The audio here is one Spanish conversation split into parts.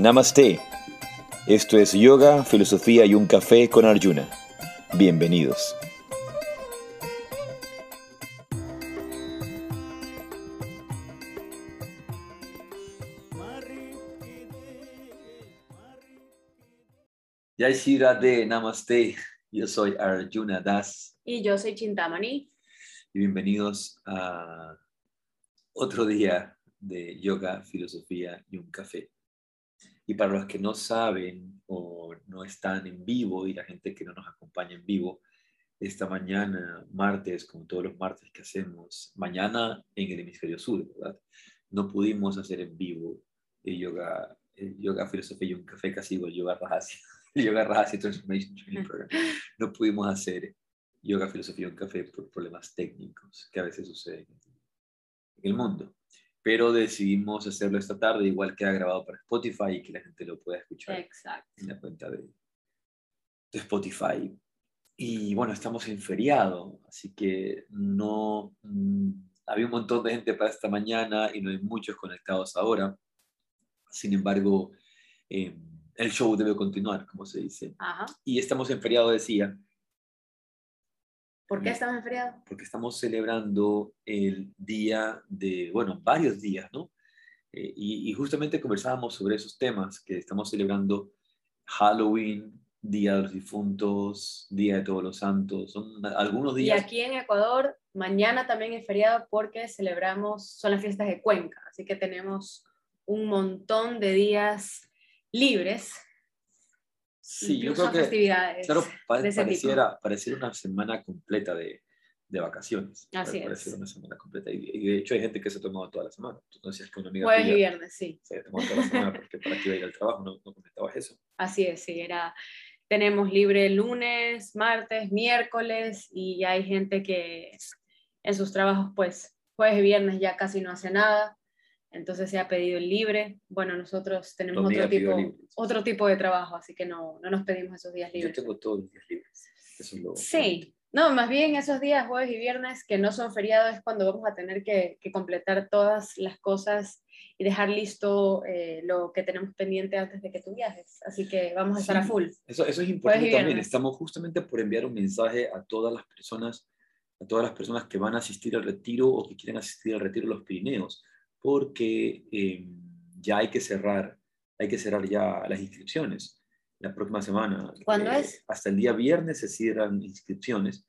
Namaste. Esto es Yoga, Filosofía y un Café con Arjuna. Bienvenidos. Jai Radhe, Namaste. Yo soy Arjuna Das Y yo soy Chintamani. y bienvenidos a otro día de yoga, filosofía y un café. Y para los que no saben o no están en vivo y la gente que no nos acompaña en vivo, esta mañana, martes, como todos los martes que hacemos, mañana en el hemisferio sur, ¿verdad? No pudimos hacer en vivo el yoga, el yoga, filosofía y un café, casi igual yoga Rajasi, el yoga Rajasi Transformation Training Program. No pudimos hacer yoga, filosofía y un café por problemas técnicos que a veces suceden en el mundo. Pero decidimos hacerlo esta tarde, igual queda grabado para Spotify y que la gente lo pueda escuchar Exacto. en la cuenta de, de Spotify. Y bueno, estamos en feriado, así que no mm, había un montón de gente para esta mañana y no hay muchos conectados ahora. Sin embargo, eh, el show debe continuar, como se dice. Ajá. Y estamos en feriado, decía, ¿Por qué estamos en feriado? porque estamos celebrando el día de, bueno, varios días, ¿no? Eh, y, y justamente conversábamos sobre esos temas, que estamos celebrando Halloween, Día de los Difuntos, Día de Todos los Santos, son algunos Y días. aquí en Ecuador, mañana también es feriado porque celebramos, son las fiestas de Cuenca, así que tenemos un montón de días libres, Sí, yo creo que, claro, pareciera, pareciera una semana completa de, de vacaciones. Así Pare- es. Pareciera una semana completa. Y, y de hecho hay gente que se ha tomado toda la semana. Tú decías que una amiga Jueves y viernes, sí. se había tomado toda la semana porque para qué iba a ir al trabajo, no, no comentabas eso. Así es, sí, era, tenemos libre lunes, martes, miércoles y ya hay gente que en sus trabajos pues jueves y viernes ya casi no hace nada, entonces se ha pedido el libre. Bueno, nosotros tenemos otro tipo, libre. otro tipo de trabajo, así que no, no nos pedimos esos días Yo libres. tengo todos los días libres. Eso es lo Sí, no, más bien esos días jueves y viernes que no son feriados es cuando vamos a tener que, que completar todas las cosas y dejar listo eh, lo que tenemos pendiente antes de que tú viajes. Así que vamos a estar a full. Eso, eso es importante también. Estamos justamente por enviar un mensaje a todas las personas, a todas las personas que van a asistir al retiro o que quieren asistir al retiro de los Pirineos, porque eh, ya hay que cerrar, hay que cerrar ya las inscripciones la próxima semana. ¿Cuándo Eh, es? Hasta el día viernes se cierran inscripciones.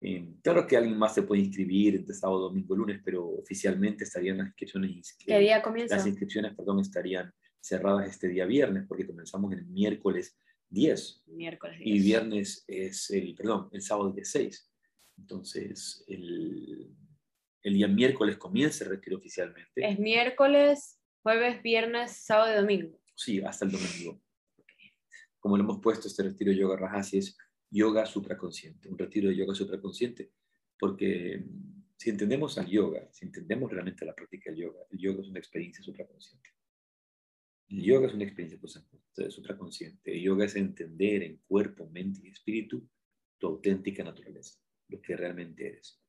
Eh, claro que alguien más se puede inscribir entre sábado, domingo, lunes, pero oficialmente estarían las inscripciones. ¿Qué día comienza? Las inscripciones, perdón, estarían cerradas este día viernes, porque comenzamos el miércoles 10 Miércoles. y 10. viernes es el, perdón, el sábado día 6. Entonces, el, el día miércoles comienza el retiro oficialmente. Es miércoles, jueves, viernes, sábado y domingo. Sí, hasta el domingo. Como lo hemos puesto, este retiro de yoga Rajasi es yoga supraconsciente, un retiro de yoga supraconsciente, porque mm, si entendemos al yoga, si entendemos realmente la práctica del yoga, el yoga es una experiencia supraconsciente. El yoga es una experiencia supra- supraconsciente. El yoga es entender en cuerpo, mente y espíritu tu auténtica naturaleza, lo que realmente eres.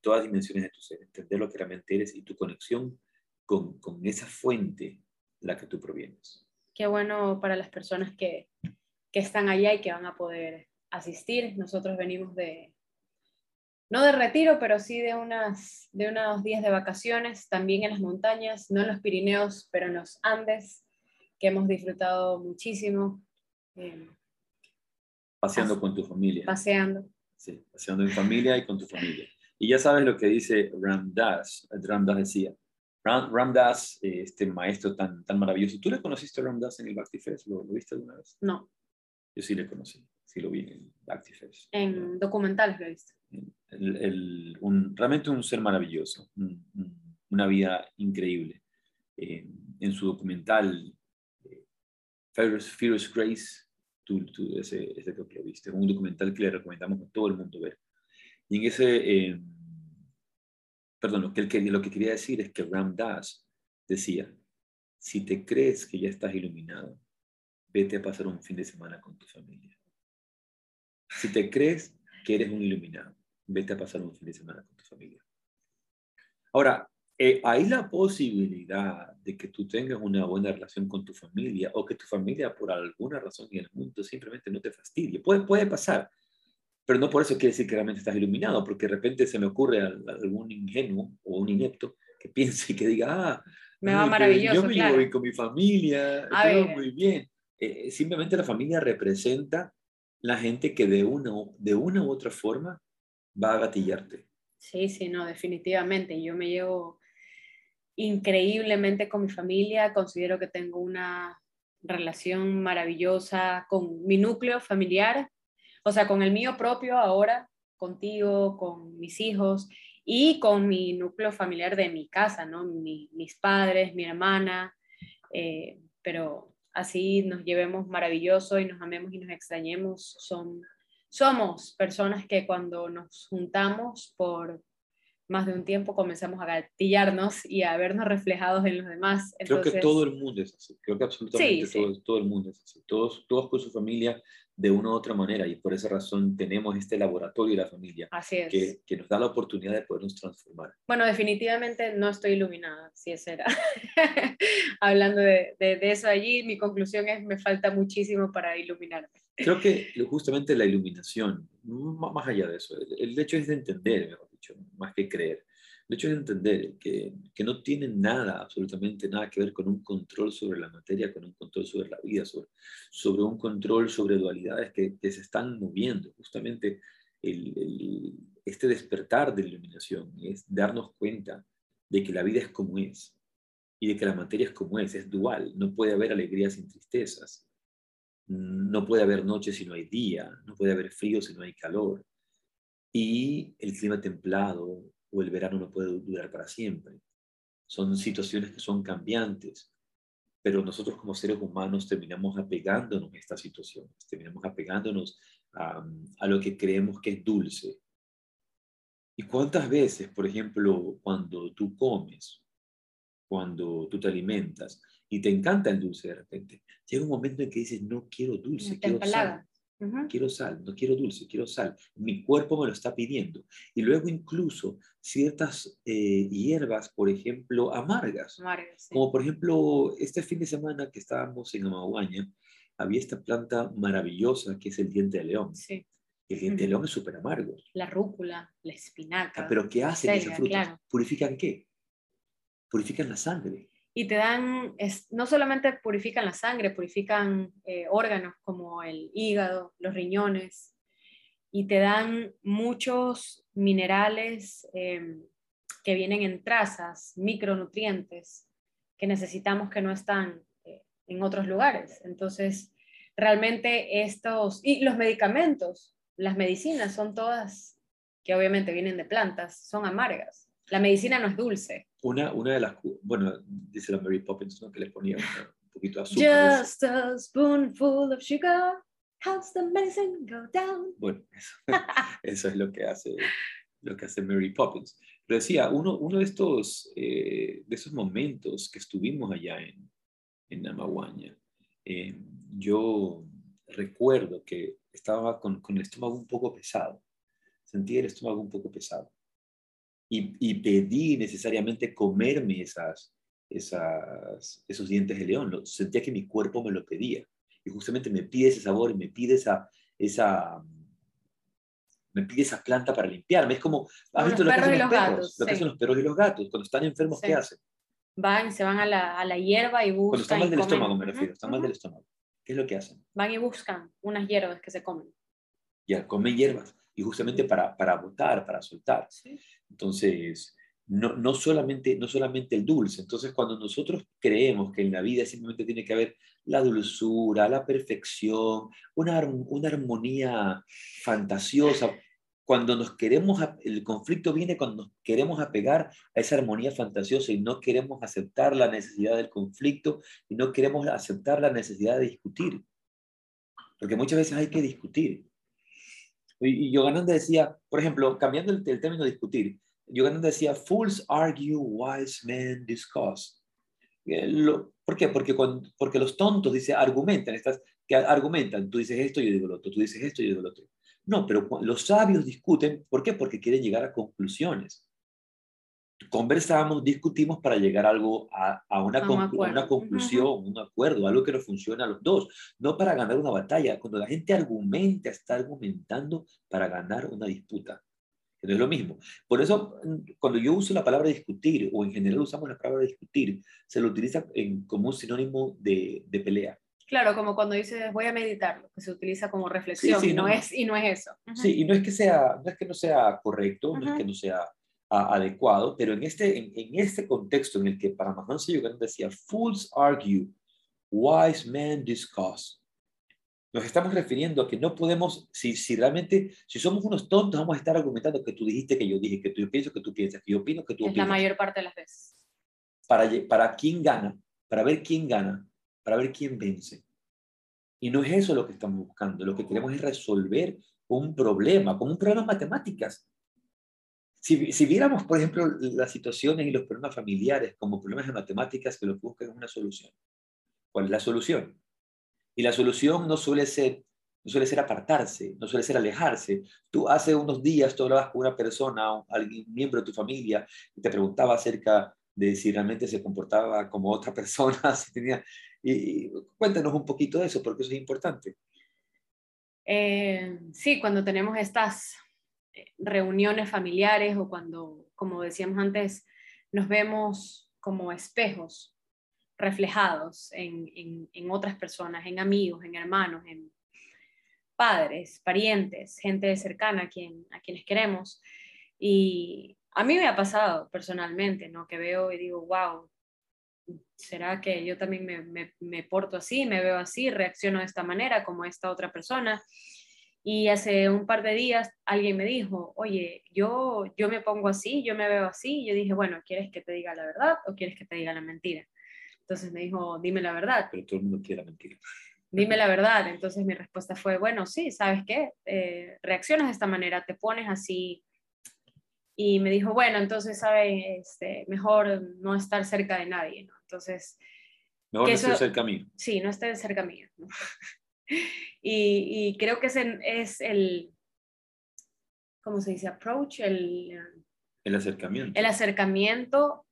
Todas dimensiones de tu ser, entender lo que realmente eres y tu conexión con, con esa fuente de la que tú provienes. Qué bueno para las personas que, que están allá y que van a poder asistir. Nosotros venimos de, no de retiro, pero sí de, unas, de unos días de vacaciones, también en las montañas, no en los Pirineos, pero en los Andes, que hemos disfrutado muchísimo eh, Paseando Pas- con tu familia. paseando. Sí, paseando en familia y con tu familia. Y ya sabes lo que dice Ram Dass. Ram Dass decía, Ram, Ram Dass, eh, este maestro tan, tan maravilloso. ¿Tú le conociste a Ram Dass en el Bhakti Fest? ¿Lo, lo viste alguna vez? No, Yo sí le conocí, sí lo vi en el Bhakti Fest. en documentales lo he visto. El- el- un- realmente un ser maravilloso, un- un- una vida increíble. Eh, en su documental, eh, Fearless, Fearless Grace, tú, tú ese, ese que lo viste, un documental que le recomendamos a todo el mundo ver. Y en ese, eh, perdón, lo que, quería- decir es que Ram Dass decía, si te crees que ya estás iluminado, vete a pasar un fin de semana con tu familia. Si te crees que eres un iluminado, vete a pasar un fin de semana con tu familia. Ahora, eh, hay la posibilidad de que tú tengas una buena relación con tu familia o que tu familia por alguna razón en el mundo simplemente no te fastidie. Puede, puede pasar, pero no por eso quiere decir que realmente estás iluminado, porque de repente se me ocurre a, algún ingenuo o un inepto que piense y que diga, ah, me va maravilloso. Yo me llevo bien con mi familia, todo muy bien. Eh, simplemente la familia representa la gente que de una, de una u otra forma va a gatillarte. Sí, sí, no, definitivamente. Yo me llevo increíblemente con mi familia, considero que tengo una relación maravillosa con mi núcleo familiar, o sea, con el mío propio ahora, contigo, con mis hijos y con mi núcleo familiar de mi casa, ¿no? mis padres, mi hermana, eh, pero así nos llevemos maravilloso y nos amemos y nos extrañemos, son, somos personas que cuando nos juntamos por más de un tiempo comenzamos a gatillarnos y a vernos reflejados en los demás. Creo que todo el mundo es así, creo que absolutamente todo, todo, el mundo es así, todos, todos con su familia de una u otra manera y por esa razón tenemos este laboratorio de la familia Que, que, nos da la oportunidad de podernos transformar. Bueno, definitivamente no estoy iluminada, si es era. Hablando de, de, eso allí, mi conclusión es me falta muchísimo para iluminarme. Creo que justamente la iluminación, más allá de eso, el, hecho es de entender, mejor dicho, más que creer. El hecho es entender que, que, no tiene nada, absolutamente nada que ver con un control sobre la materia, con un sobre la vida, sobre, un control sobre dualidades que, se están moviendo. Justamente este despertar de la iluminación es darnos cuenta de que la vida es como es y de que la materia es como es, es dual, no puede haber alegrías sin tristezas, no puede haber noche si no hay día, no puede haber frío si no hay calor. Y el clima templado o el verano no puede durar para siempre. Son situaciones que son cambiantes, pero nosotros como seres humanos terminamos apegándonos a estas situaciones, terminamos apegándonos a, a lo que creemos que es dulce. ¿Y cuántas veces, por ejemplo, cuando tú comes, cuando tú te alimentas y te encanta el dulce de repente, llega un momento en que dices, no quiero dulce, quiero sal. Quiero sal, no quiero dulce, quiero sal. Mi cuerpo me lo está pidiendo. Y luego incluso ciertas eh, hierbas, por ejemplo, amargas. Como por ejemplo, este fin de semana que estábamos en Amaguaña, había esta planta maravillosa que es el diente de león. Sí. El diente de león es súper amargo. La rúcula, la espinaca. Ah, pero ¿qué hacen esas frutas? ¿Purifican qué? Purifican la sangre y te dan, no solamente purifican la sangre, purifican eh, órganos como el hígado, los riñones, y te dan muchos minerales em, que vienen en trazas, micronutrientes, que necesitamos que no están eh, en otros lugares. Entonces, realmente estos, y los medicamentos, las medicinas son todas, que obviamente vienen de plantas, son amargas. La medicina no es dulce. Una, una de las, bueno, dice la Mary Poppins, ¿no? que le ponía un poquito de azúcar. Just a spoonful of sugar helps the medicine go down. Bueno, eso, es lo que hace, lo que hace Mary Poppins. Pero decía, uno, uno de, estos, eh, de esos momentos que estuvimos allá en, en Amaguaña, eh, yo recuerdo que estaba con, con el estómago un poco pesado. Sentía el estómago un poco pesado y, pedí necesariamente comerme esas, esas, esos dientes de león. sentía que mi cuerpo me lo pedía. Y justamente me pide ese sabor, me pide esa, esa, me pide esa planta para limpiarme. Es como, ¿has visto lo que hacen los, perros? Lo que hacen los perros y los gatos. Cuando están enfermos, ¿qué hacen? Van, se van a la, a la hierba y buscan. Cuando están mal del estómago, me refiero. Están mal del estómago. ¿Qué es lo que hacen? Van y buscan unas hierbas que se comen. Ya, comen hierbas. Y justamente para, para botar, para soltar. ¿Sí? Entonces, no, no, solamente, no solamente el dulce. Entonces, cuando nosotros creemos que en la vida simplemente tiene que haber la dulzura, la perfección, una, una armonía fantasiosa, cuando nos queremos, el conflicto viene cuando nos queremos apegar a esa armonía fantasiosa y no queremos aceptar la necesidad del conflicto y no queremos aceptar la necesidad de discutir. Porque muchas veces hay que discutir. Y, Yogananda decía, por ejemplo, cambiando el, término discutir, Yogananda decía, fools argue, wise men discuss. Eh, ¿Por qué? Porque, los tontos, dice, argumentan, estas, que argumentan, tú dices esto, yo digo lo otro, tú dices esto, yo digo lo otro. No, pero los sabios discuten, ¿por qué? Porque quieren llegar a conclusiones. Conversamos, discutimos para llegar a algo, a, a una, A un conclu- acuerdo. una conclusión, un acuerdo, algo que nos funcione a los dos, no para ganar una batalla. Cuando la gente argumenta, está argumentando para ganar una disputa. Que no es lo mismo. Por eso, mm, cuando yo uso la palabra discutir, o en general usamos la palabra discutir, se lo utiliza en- como un sinónimo de, de pelea. Claro, como cuando dices voy a meditarlo, que se utiliza como reflexión sí, y, no no. es, y no es eso. Sí, y no es que sea, no es que no sea correcto, no es que no sea a- adecuado, pero en este, en, en este contexto en el que Paramahansa Yogananda decía, fools argue, wise men discuss. Nos estamos refiriendo a que no podemos, si, si realmente, si somos unos tontos, vamos a estar argumentando que tú dijiste, que yo dije, que tú, pienso, que tú piensas, que yo opino, que tú Es la opinas. mayor parte de las veces. Para, para quién gana, para ver quién gana, para ver quién vence. Y no es eso lo que estamos buscando. Lo que queremos es resolver un problema, como un problema de matemáticas. Si, si viéramos, por ejemplo, las situaciones y los problemas familiares como problemas de matemáticas que lo que buscan es una solución. ¿Cuál es la solución? Y la solución no suele ser, no suele ser apartarse, no suele ser alejarse. Tú hace unos días tú hablabas con una persona, un- alguien, miembro de tu familia, y te preguntaba acerca de si realmente se comportaba como otra persona, si tenía... Y, y cuéntanos un poquito de eso, porque eso es importante. Eh, sí, cuando tenemos estas reuniones familiares o cuando, como decíamos antes, nos vemos como espejos reflejados en, en- otras personas, en amigos, en hermanos, en padres, parientes, gente cercana a, quien, a quienes queremos. Y a mí me ha pasado personalmente, ¿no? Que veo y digo, wow, ¿será que yo también me, me, me porto así, me veo así, reacciono de esta manera como esta otra persona? Y hace un par de días alguien me dijo, oye, yo, yo me pongo así, yo me veo así. Y yo dije, bueno, ¿quieres que te diga la verdad o quieres que te diga la mentira? Entonces me dijo, dime la verdad, Pero todo el mundo quiere la mentira. dime la verdad. Entonces mi respuesta fue, bueno, sí, ¿sabes qué? Eh, reaccionas de esta manera, te pones así. Y me dijo, bueno, entonces, ¿sabes? Este, mejor no estar cerca de nadie, ¿no? Entonces, Mejor no estés cerca mío. sí, no esté cerca mío. ¿no? y, y creo que ese es el, ¿cómo se dice? Approach, el, El acercamiento. el acercamiento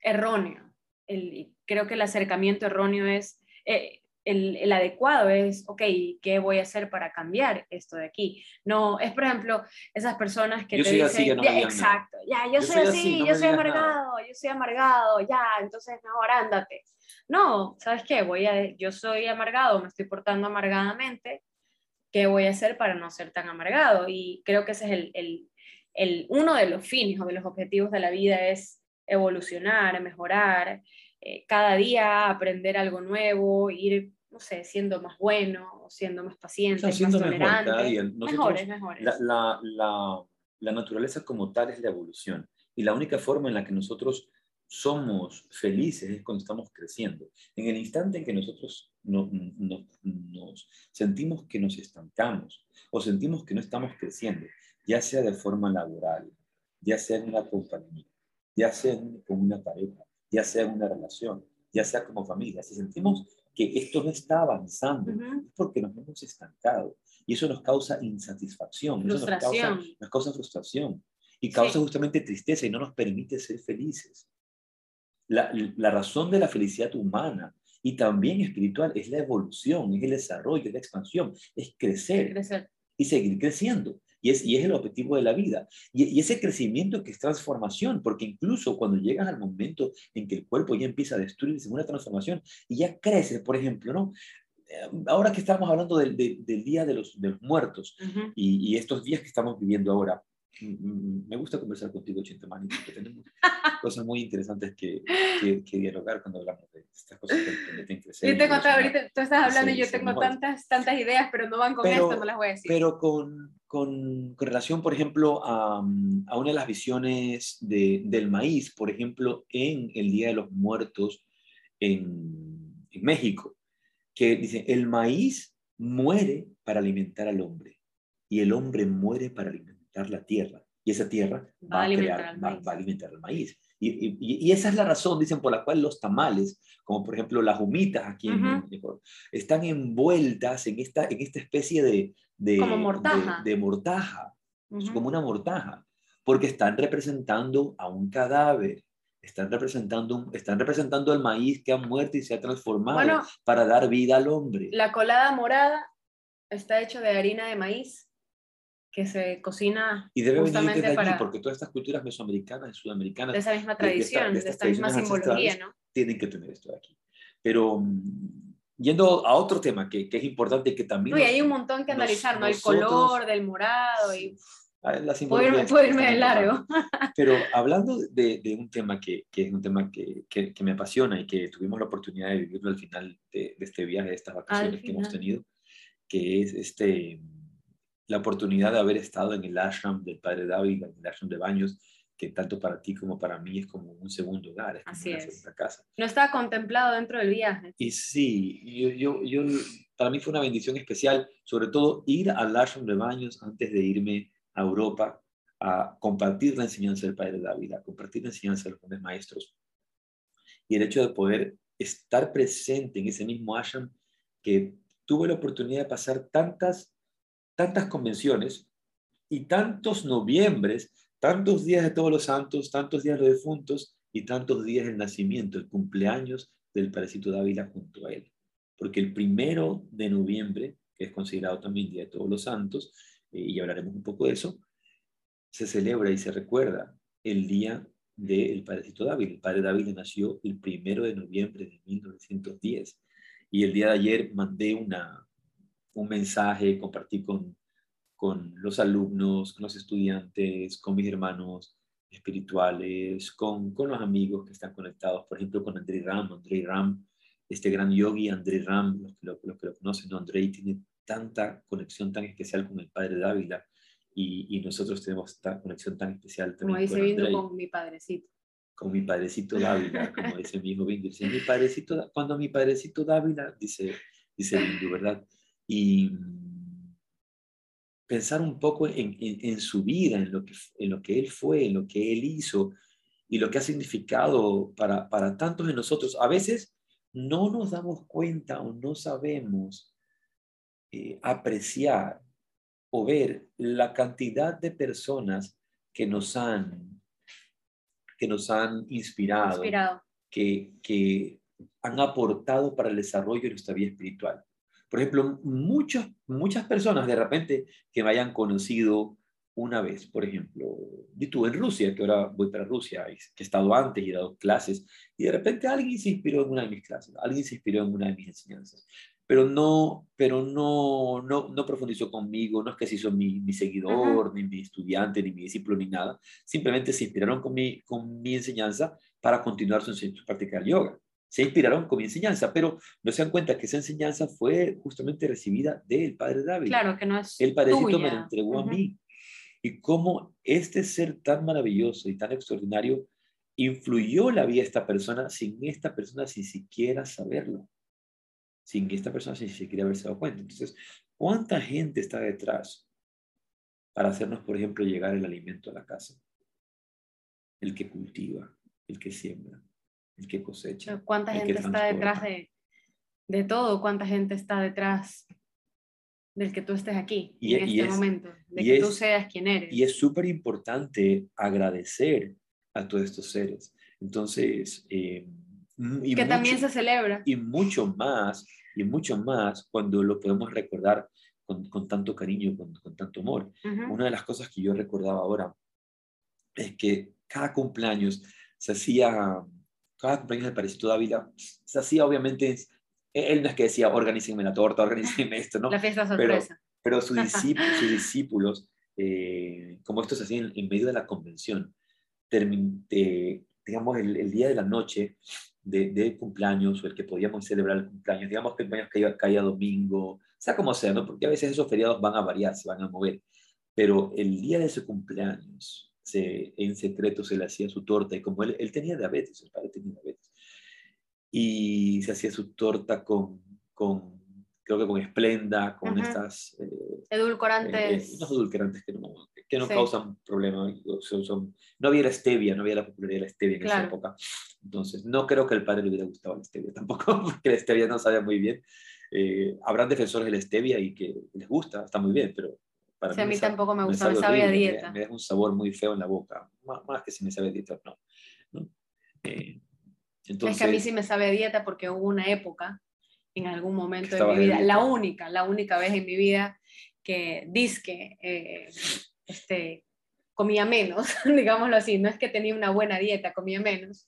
erróneo. El, creo que el acercamiento erróneo es, eh, el, el adecuado es, ok, ¿qué voy a hacer para cambiar esto de aquí? No, es por ejemplo esas personas que Yo te soy dicen, así, ya no "Ya, digan nada". exacto, ya, yo, Yo soy soy así, así, no yo soy digas nada. amargado, yo soy amargado, ya, entonces mejor ándate. No, ¿sabes qué? Voy a, yo soy amargado, me estoy portando amargadamente, ¿qué voy a hacer para no ser tan amargado? Y creo que ese es el, el, el, uno de los fines o de los objetivos de la vida es evolucionar, mejorar, eh, cada día aprender algo nuevo, ir, no sé, siendo más bueno, siendo más paciente, Está más mejor tolerante. día. Nosotros- mejores, mejores. La, la, la, la naturaleza como tal es la evolución. Y la única forma en la que nosotros somos felices es cuando estamos creciendo. En el instante en que nosotros no- no- nos sentimos que nos estancamos o sentimos que no estamos creciendo, ya sea de forma laboral, ya sea en una compañía, ya sea con una pareja, ya sea en una relación, ya sea como familia, si sentimos que esto no está avanzando, Ujú. es porque nos hemos estancado. Y eso nos causa insatisfacción, eso nos causa, Frustración. nos causa frustración y causa Sí. justamente tristeza y no nos permite ser felices. La, la razón de la felicidad humana y también espiritual es la evolución, es el desarrollo, es la expansión, es crecer Crecer. y seguir creciendo. Y es, y es el objetivo de la vida. Y, y ese crecimiento que es transformación, porque incluso cuando llegas al momento en que el cuerpo ya empieza a destruirse en una transformación y ya crece, por ejemplo, ¿no? Eh, Ahora que estamos hablando del, del- del Día de los, de los Muertos y, y estos días que estamos viviendo ahora, me gusta conversar contigo, Chintamani, porque tenemos cosas muy interesantes que, que, que dialogar cuando hablamos de estas cosas que permiten crecer. Yo tengo, ahorita tú estás hablando y yo tengo tantas, tantas ideas, pero no van con Pero- esto, no las voy a decir. Pero con, con, con relación, por ejemplo, a, mm, a una de las visiones de- del maíz, por ejemplo, en el Día de los Muertos en, en México, que dice, el maíz muere para alimentar al hombre y el hombre muere para alimentar la tierra y esa tierra Va va, a alimentar crear, al va, a alimentar al maíz. Y, y- y- y esa es la razón, dicen, por la cual los tamales, como por ejemplo las humitas aquí en Ujú. México, están envueltas en esta, en esta especie de, de, Como mortaja. de, de mortaja, como una mortaja, porque están representando a un cadáver. Están representando, están representando el maíz que ha muerto y se ha transformado Bueno, para dar vida al hombre. La colada morada está hecha de harina de maíz que se cocina Y debe venir justamente desde allí, para porque todas estas culturas mesoamericanas y sudamericanas de esa misma de- de esta- tradición, de de, esta misma simbología. ¿no? tienen que tener esto de aquí. Pero mm, yendo a otro tema que, que es importante que también... No, y nos- hay un montón que nos- analizar, ¿no? El nosotros- color del morado y Ah, la puedo irme, puedo irme de largo. Pero hablando de, de un tema que, que es un tema que, que, me apasiona y que tuvimos la oportunidad de vivirlo al final de, de este viaje, de estas vacaciones que hemos tenido, que es este, la oportunidad de haber estado en el ashram del Padre David, en el ashram de Baños, que tanto para ti como para mí es como un segundo hogar, es como Así una es. segunda casa. No estaba contemplado dentro del viaje. Y sí, yo, yo, yo, para mí fue una bendición especial, sobre todo ir al ashram de Baños antes de irme a Europa a compartir la enseñanza del Padre David, a compartir la enseñanza de los grandes maestros. Y el hecho de poder estar presente en ese mismo ashram que tuve la oportunidad de pasar tantas, tantas convenciones y tantos noviembres, tantos días de todos los santos, tantos días de los difuntos y tantos días del nacimiento, el cumpleaños del Padrecito Dávila junto a él. Porque el primero de noviembre, que es considerado también Día de Todos los Santos, eh, y hablaremos un poco de eso, se celebra y se recuerda el día del Padrecito Dávila. El Padre Dávila nació el primero de noviembre de 1910 y el día de ayer mandé una, un mensaje, compartí con, con los alumnos, con los estudiantes, con mis hermanos espirituales, con, con los amigos que están conectados, por ejemplo, con André Ram. André Ram, este gran yogi, André Ram, los que lo, los que lo conocen, ¿no? André tiene tanta conexión tan especial con el Padre Dávila y, y nosotros tenemos esta conexión tan especial Como también dice con Bindu Andrei con mi padrecito. con mi padrecito Dávila, como dice mi hijo Bindu, dice, mi padrecito, cuando mi padrecito Dávila, dice, dice Bindu, ¿verdad? Y pensar un poco en, en- en su vida, en lo, que, en lo que él fue, en lo que él hizo y lo que ha significado para, para tantos de nosotros. A veces no nos damos cuenta o no sabemos eh, apreciar o ver la cantidad de personas que nos han, que nos han inspirado, Inspirado. que, que han aportado para el desarrollo de nuestra vida espiritual. Por ejemplo, muchos, muchas personas de repente que me hayan conocido una vez, por ejemplo, y tú en Rusia, que ahora voy para Rusia, que he estado antes y he dado clases, y de repente alguien se inspiró en una de mis clases, alguien se inspiró en una de mis enseñanzas, pero no, pero no, no, no profundizó conmigo, no es que se hizo mi, mi seguidor, ni mi estudiante, ni mi discípulo, ni nada, simplemente se inspiraron con mi, con mi enseñanza para continuar su, su práctica del yoga. Se inspiraron con mi enseñanza, pero no se dan cuenta que esa enseñanza fue justamente recibida del Padre David. Claro que no es El Padrecito me tuya. la entregó a mí. Y cómo este ser tan maravilloso y tan extraordinario influyó la vida de esta persona sin esta persona sin siquiera saberlo. Sin esta persona sin siquiera haberse dado cuenta. Entonces, ¿cuánta gente está detrás para hacernos, por ejemplo, llegar el alimento a la casa? El que cultiva, el que siembra, el que cosecha. ¿Cuánta gente está detrás de, de todo? ¿Cuánta gente está detrás del que tú estés aquí Y- en y este es- momento? De que tú es- seas quien eres. Y es súper importante agradecer a todos estos seres. Entonces, eh, mm, y que también se celebra. y mucho más, y mucho más cuando lo podemos recordar con, con tanto cariño, con, con tanto amor. Una de las cosas que yo recordaba ahora es que cada cumpleaños se hacía, cada cumpleaños del Parecito Dávila, se hacía obviamente, él no es que decía, organícenme la torta, organícenme esto, ¿no? La fiesta Pero- sorpresa. pero sus discípulos, sus discípulos eh, como esto se hacía en, en medio de la convención, termin- eh, digamos, el, el día de la noche de, de cumpleaños o el que podíamos celebrar el cumpleaños, digamos que el cumpleaños caía, caía domingo, sea como sea, ¿no? porque a veces esos feriados van a variar, se van a mover, pero el día de su cumpleaños, se, en secreto se le hacía su torta, y como él, él tenía diabetes, el padre tenía diabetes, y se hacía su torta con, con creo que con esplenda, con estas... eh, eh, Edulcorantes. unos edulcorantes que no, que no Sí. causan problema. Son, son- no había la stevia, no había la popularidad de la stevia en esa época. Entonces, no creo que al padre le hubiera gustado la stevia tampoco, porque la stevia no sabía muy bien. Eh, habrán defensores de la stevia y que les gusta, está muy bien, pero para Sí, a mí sa- tampoco me gusta, me sabe sabe a horrible, me- dieta. Me, deja un sabor muy feo en la boca, más, más que si me sabe a dieta, no. ¿no? Eh, entonces, es que a mí sí me sabe a dieta porque hubo una época, en algún momento de mi de vida, la dieta. única, la única vez en mi vida que disque eh, este, comía menos, digámoslo así, no es que tenía una buena dieta, comía menos.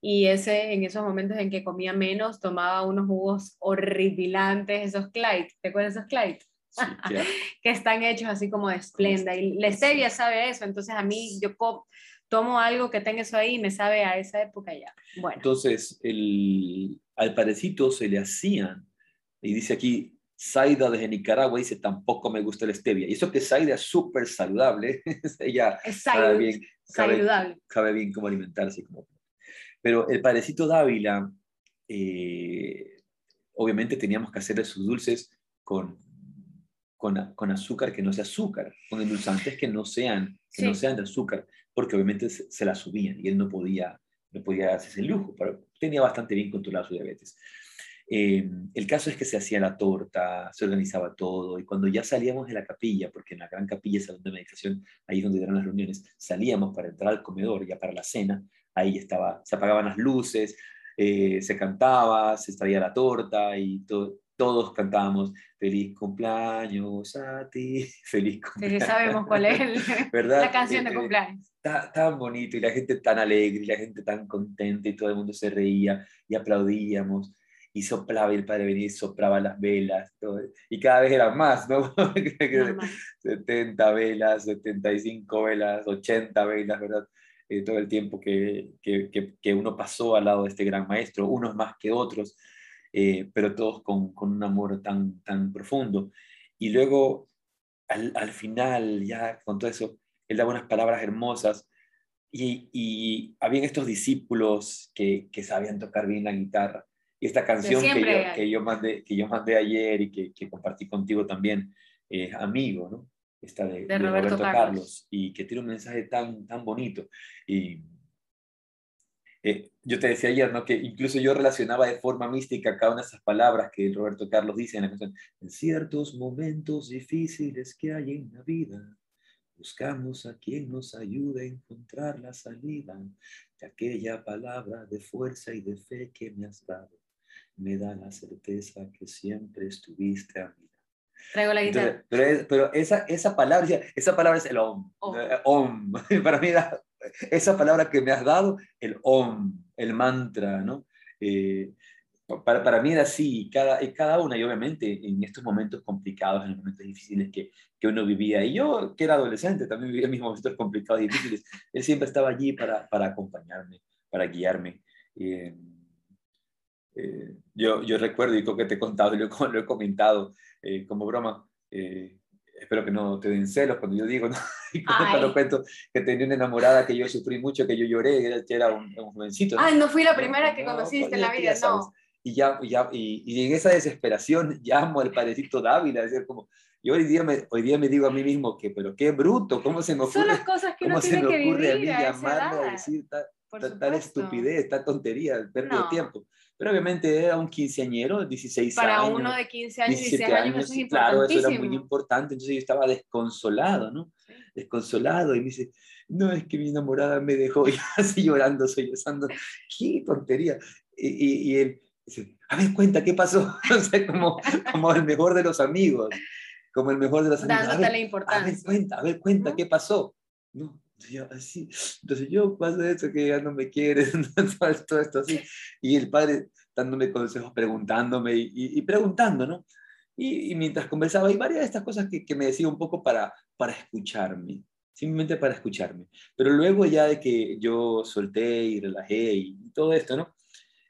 Y ese, en esos momentos en que comía menos, tomaba unos jugos horripilantes, esos Clyde, ¿te acuerdas de esos Clyde? Sí, que están hechos así como de esplenda. Y la stevia sabe a eso, entonces a mí yo tomo algo que tenga eso ahí y me sabe a esa época ya. Bueno, Entonces, el, al parecito se le hacían, y dice aquí, Zaida desde Nicaragua dice, tampoco me gusta la stevia. Y eso que Zaida es súper saludable, ella es sabe bien, sabe, sabe bien cómo alimentarse. Pero el parecito Dávila, eh, obviamente teníamos que hacerle sus dulces con, con, azúcar que no sea azúcar, con endulzantes que no sean, que no sean de azúcar, porque obviamente se, se la subían y él no podía, no podía hacerse el lujo, pero tenía bastante bien controlado su diabetes. Eh, el caso es que se hacía la torta, se organizaba todo, y cuando ya salíamos de la capilla, porque en la gran capilla, salón de meditación, ahí es donde eran las reuniones, salíamos para entrar al comedor, ya para la cena, ahí estaba, se apagaban las luces, eh, se cantaba, se traía la torta y to- todos cantábamos feliz cumpleaños a ti, feliz cumpleaños. sí sabemos cuál es el- ¿Verdad? la canción de eh, cumpleaños. ta- tan bonito y la gente tan alegre y la gente tan contenta y todo el mundo se reía y aplaudíamos y soplaba y el padre venía y soplaba las velas todo, y cada vez eran más, ¿no? Normal. 70 velas, 75 velas, 80 velas, ¿verdad? Eh, todo el tiempo que, que, que- que uno pasó al lado de este gran maestro, unos más que otros, eh, pero todos con, con un amor tan, tan profundo. Y luego, al, al final, ya con todo eso, él daba unas palabras hermosas y, y habían estos discípulos que, que sabían tocar bien la guitarra. Y esta canción que yo, que, yo mandé, que yo mandé ayer y que, que compartí contigo también, eh, Amigo, ¿no? Esta de, de Roberto Carlos. y que tiene un mensaje tan, tan bonito. Y eh, yo te decía ayer, ¿no? Que incluso yo relacionaba de forma mística cada una de esas palabras que Roberto Carlos dice en la canción. En ciertos momentos difíciles que hay en la vida, buscamos a quien nos ayude a encontrar la salida de aquella palabra de fuerza y de fe que me has dado. Me da la certeza que siempre estuviste a mi. Traigo la guitarra. Entonces, pero es- pero esa, esa, palabra, esa palabra es el om. Om. eh, om. Para mí, la- esa palabra que me has dado, el om, el mantra, ¿no? Eh, para, para mí era así, y cada, y cada una, y obviamente en estos momentos complicados, en los momentos difíciles que, que uno vivía, y yo que era adolescente también vivía mis momentos complicados y difíciles, él siempre estaba allí para, para acompañarme, para guiarme. Eh, eh, yo, yo recuerdo, y creo que te he contado, lo, lo he comentado eh, como broma, eh, espero que no te den celos cuando yo digo, ¿no? Y cuando, cuento que tenía una enamorada que yo sufrí mucho, que yo lloré, que era, que un, un jovencito. ¿no? Ay, no fui la No, primera que no, conociste pues en la vida, sabes. no. Y, ya, ya, y, y en esa desesperación llamo al padrecito Dávila, es decir, como, yo hoy día, me, hoy día me digo a mí mismo que, pero qué bruto, ¿cómo se me Son ocurre, las cosas que uno tiene que ocurre a mí vivir a esa llamarle a decir ta- por ta- tal supuesto. estupidez, tal tontería, de tiempo? Pero obviamente era un quinceañero, 16 Para años. uno de 15 años, 17 16 años, años, eso es claro, eso era muy importante, entonces yo estaba desconsolado, ¿no? Desconsolado, y me dice, no, es que mi enamorada me dejó, y así llorando, sollozando, qué tontería. Y, y, y él dice, a ver, cuenta, ¿qué pasó? O sea, como, como el mejor de los amigos, como el mejor de los amigos. A Dándote ver, la a ver, importancia. cuenta, a ver, cuenta. ¿qué pasó? No, yo, así, entonces yo paso eso que ya no me quieres, todo, esto- esto así. Y el padre dándome consejos, preguntándome y, y- y preguntando, ¿no? Y, y mientras conversaba, hay varias de estas cosas que, que me decía un poco para, para escucharme, simplemente para escucharme. Pero luego ya de que yo solté y relajé y, todo esto, ¿no?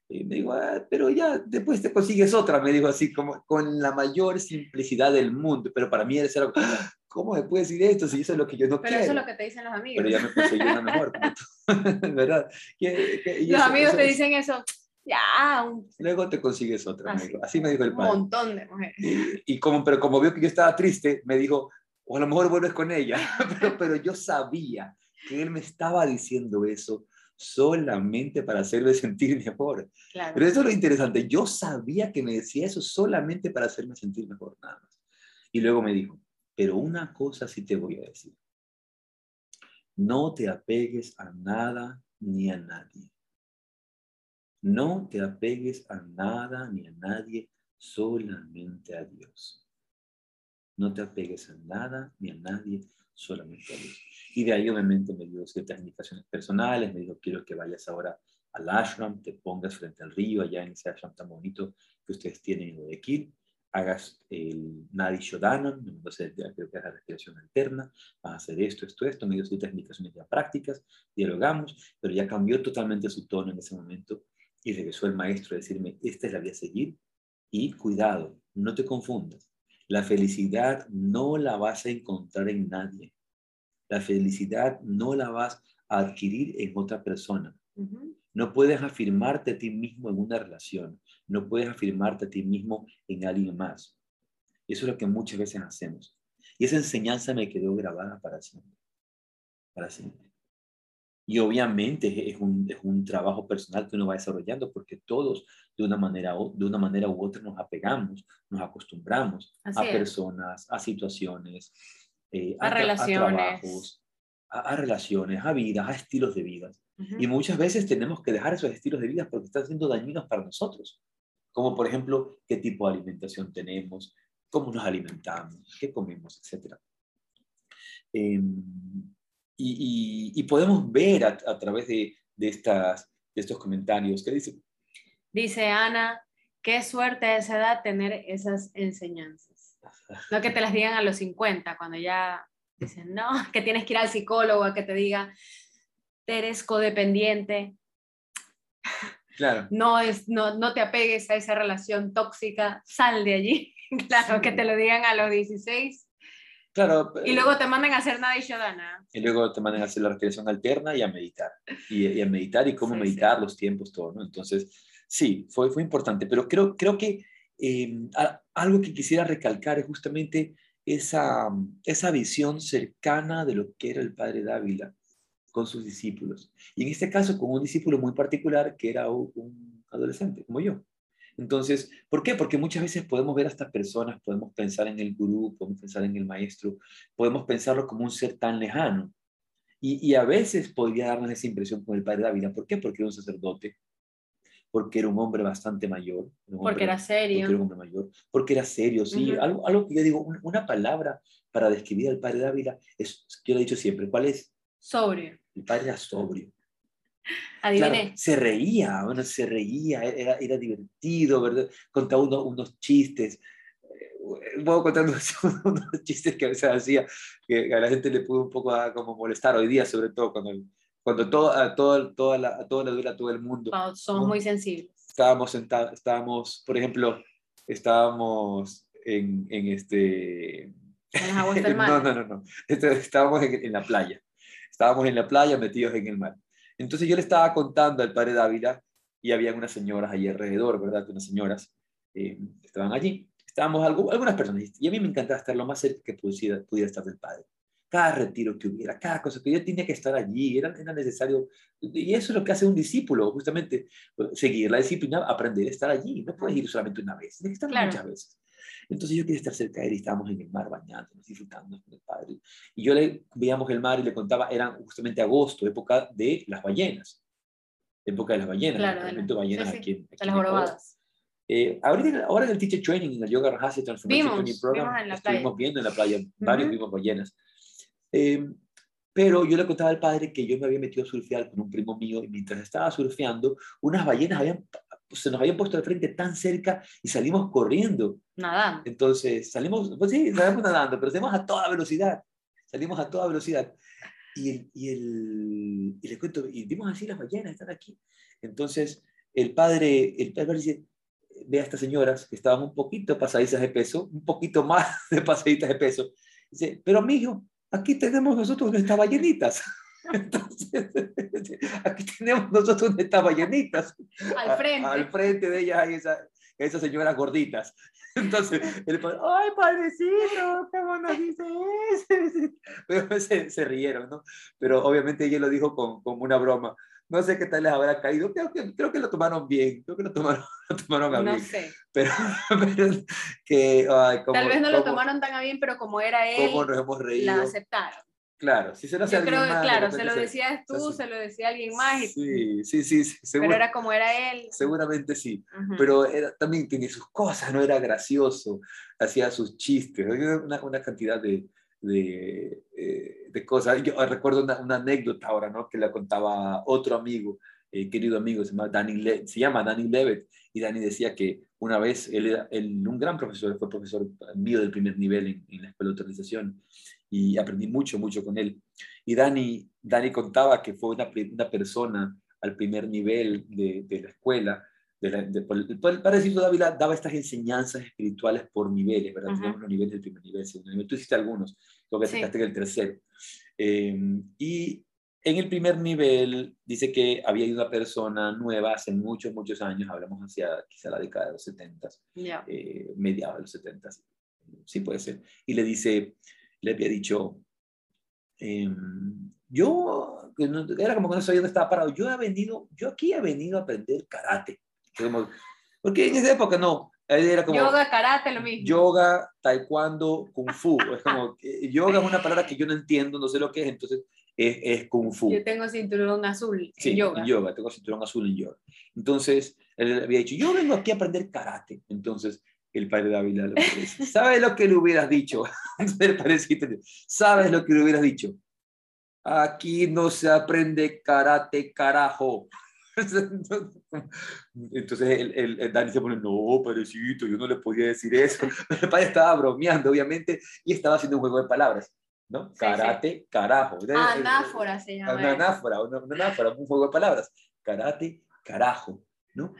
Y me dijo, "Ah, pero ya después te consigues otra, me dijo así, como con la mayor simplicidad del mundo. Pero para mí era algo, "Ah, ¿cómo me puedes decir esto si eso es lo que yo no Pero quiero? eso es lo que te dicen los amigos. Pero ya me conseguí una mejor, ¿verdad? Que- y los eso- amigos eso te dicen eso. Ya, un Luego te consigues otra, Así. dijo. Así me dijo el un padre. montón de mujeres. Y, y como, pero como vio que yo estaba triste, me dijo, o a lo mejor vuelves con ella. pero, pero yo sabía que él me estaba diciendo eso solamente para hacerme sentir mejor. Claro. Pero eso es lo interesante. Yo sabía que me decía eso solamente para hacerme sentir mejor, nada más. Y luego me dijo, Pero una cosa sí te voy a decir. No te apegues a nada ni a nadie. No te apegues a nada ni a nadie, solamente a Dios. No te apegues a nada ni a nadie, solamente a Dios. Y de ahí obviamente me dio ciertas indicaciones personales, me dijo, quiero que vayas ahora al ashram, te pongas frente al río, allá en ese ashram tan bonito que ustedes tienen en Guayaquil, hagas el Nadi Shodanan, creo que es la respiración alterna, vas a hacer esto, esto, esto, me dio ciertas indicaciones ya prácticas, dialogamos, pero ya cambió totalmente su tono en ese momento y regresó el maestro a decirme, esta es la vía a seguir y cuidado, no te confundas, la felicidad no la vas a encontrar en nadie, la felicidad no la vas a adquirir en otra persona. No puedes afirmarte a ti mismo en una relación, no puedes afirmarte a ti mismo en alguien más. Eso es lo que muchas veces hacemos. Y esa enseñanza me quedó grabada para siempre. Para siempre. Y obviamente es un, es un trabajo personal que uno va desarrollando porque todos de una manera, de una manera u otra nos apegamos, nos acostumbramos a personas, a situaciones, eh, a, relaciones. a trabajos, a, relaciones, a vidas, a estilos de vida. Y muchas veces tenemos que dejar esos estilos de vida porque están siendo dañinos para nosotros. Como por ejemplo, qué tipo de alimentación tenemos, cómo nos alimentamos, qué comemos, etc. Em, y, podemos ver a, través de, estas, de estos comentarios. ¿Qué dice? Dice Ana, qué suerte a esa edad tener esas enseñanzas. No que te las digan a los 50, cuando ya dicen, no, que tienes que ir al psicólogo a que te diga, eres codependiente. Claro. No, es, no, no te apegues a esa relación tóxica, sal de allí. claro, que te lo digan a los 16. Claro. Y luego te mandan a hacer nada y shodana. Y luego te mandan a hacer la respiración alterna y a meditar. Y, a meditar y cómo meditar, los tiempos, todo, ¿no? Entonces, sí, fue, fue importante. Pero creo, creo que em, algo que quisiera recalcar es justamente esa, esa visión cercana de lo que era el padre Dávila con sus discípulos. Y en este caso, con un discípulo muy particular que era un adolescente, como yo. Entonces, ¿por qué? Porque muchas veces podemos ver a estas personas, podemos pensar en el gurú, podemos pensar en el maestro, podemos pensarlo como un ser tan lejano. Y, a veces podría darnos esa impresión con el padre Dávila. ¿Por qué? Porque era un sacerdote, porque era un hombre bastante mayor. porque era serio. Porque era un hombre mayor, porque era serio, sí. algo, algo que yo digo, una palabra para describir al padre Dávila es, yo lo he dicho siempre, ¿cuál es? Sobrio. El padre era sobrio. Adiviné. se reía, bueno, se reía, era, era divertido, ¿verdad? Contaba unos chistes. Puedo contar unos, chistes que a veces hacía, que a la gente le pudo un poco a, como molestar hoy día, sobre todo cuando, cuando todo, a, todo, toda la, a todo le duele a todo el mundo. somos muy sensibles. Estábamos sentados, estábamos, por ejemplo, estábamos en, en este... ¿En las aguas mar? no, no, no, no. Estábamos en, en la playa Estábamos en la playa metidos en el mar. Entonces yo le estaba contando al padre Dávila y había unas señoras allí alrededor, ¿verdad? Unas señoras eh, estaban allí. Estábamos algo, algunas personas y a mí me encantaba estar lo más cerca que pudiera, pudiera estar del padre. Cada retiro que hubiera, cada cosa que yo tenía que estar allí, era, era necesario. Y eso es lo que hace un discípulo, justamente, seguir la disciplina, aprender a estar allí. No puedes ir solamente una vez, tienes que estar muchas veces. Entonces yo quería estar cerca de él y estábamos en el mar bañándonos, disfrutando con el padre. Y yo le veíamos el mar y le contaba, era justamente agosto, época de las ballenas. Época de las ballenas, claro, ballenas aquí en, aquí las jorobadas. Eh, ahora, ahora en el Teacher Training, en el Yoga Rajasya Transformation Training Program, en la estuvimos viendo en la playa varios vimos ballenas. Eh, pero yo le contaba al padre que yo me había metido a surfear con un primo mío y mientras estaba surfeando, unas ballenas habían se nos habían puesto al frente tan cerca y salimos corriendo. Nadando. Entonces, salimos, pues sí, salimos nadando, pero salimos a toda velocidad. Salimos a toda velocidad. Y, el, y, el, y le cuento, y vimos así las ballenas, están aquí. Entonces, el padre, el padre dice, ve a estas señoras que estaban un poquito pasaditas de peso, un poquito más de pasaditas de peso. Dice, pero mijo, aquí tenemos nosotros nuestras ballenitas. Entonces, aquí tenemos nosotros estas ballenitas. Al frente. al frente de ellas hay esa, esas señoras gorditas. Entonces, el padre, ¡ay, padrecito! ¿Cómo nos dice eso? Pero se, se, rieron, ¿no? Pero obviamente ella lo dijo con, como una broma. no sé qué tal les habrá caído. Creo que, creo que lo tomaron bien. Creo que lo tomaron, lo tomaron a No bien. sé. Pero, pero que, ay, cómo- Tal vez no lo cómo- tomaron tan a bien, pero como era él, cómo nos hemos reído. la aceptaron. Claro, si se lo hace Yo alguien creo que, más, de claro, se lo se- decías tú, se- se lo decía alguien más, y- Sí, sí, sí, sí, pero seguro- era como era él. seguramente sí. Pero era, también tenía sus cosas, no era gracioso, hacía sus chistes, una, una cantidad de, de, eh, de cosas. Yo recuerdo una, una anécdota ahora, ¿no? Que la contaba otro amigo, eh, querido amigo, se llama, Danny Le- se llama Danny Levitt, y Danny decía que una vez él era él, un gran profesor, fue profesor mío del primer nivel en, en la escuela de autorización, y aprendí mucho, mucho con él. Y Dani, Dani contaba que fue una, una persona al primer nivel de, de la escuela, de la, de- Padre Cito Dávila daba estas enseñanzas espirituales por niveles, ¿verdad? Ujú. Teníamos los niveles del primer nivel, segundo nivel. Tú hiciste algunos, creo que Sí. sacaste el tercero. Eh, y en el primer nivel dice que había una persona nueva hace muchos, muchos años, hablamos hacia quizá la década de los 70, Ya. eh, mediados de los 70, sí puede ser, y le dice, le había dicho, em, yo, era como que no sabía dónde estaba parado, yo he venido, yo aquí he venido a aprender karate, Como- porque en esa época no, era como Yoga, karate, lo mismo. yoga, taekwondo, kung fu, es como, yoga es una palabra que yo no entiendo, no sé lo que es, entonces es, es kung fu. Yo tengo cinturón azul Sí, en yoga. en yoga, tengo cinturón azul en yoga. Entonces, él había dicho, yo vengo aquí a aprender karate. Entonces, el padre de Ávila le dice, ¿sabes lo que le hubieras dicho? ¿sabes lo que le hubieras dicho? Aquí no se aprende karate, carajo. Entonces, el, el, el Dani se pone, no, padrecito, yo no le podía decir eso. El padre estaba bromeando, obviamente, y estaba haciendo un juego de palabras, ¿no? sí. Karate, carajo. Anáfora se llama. Una anáfora, una, una anáfora, un juego de palabras. Karate, carajo, ¿no?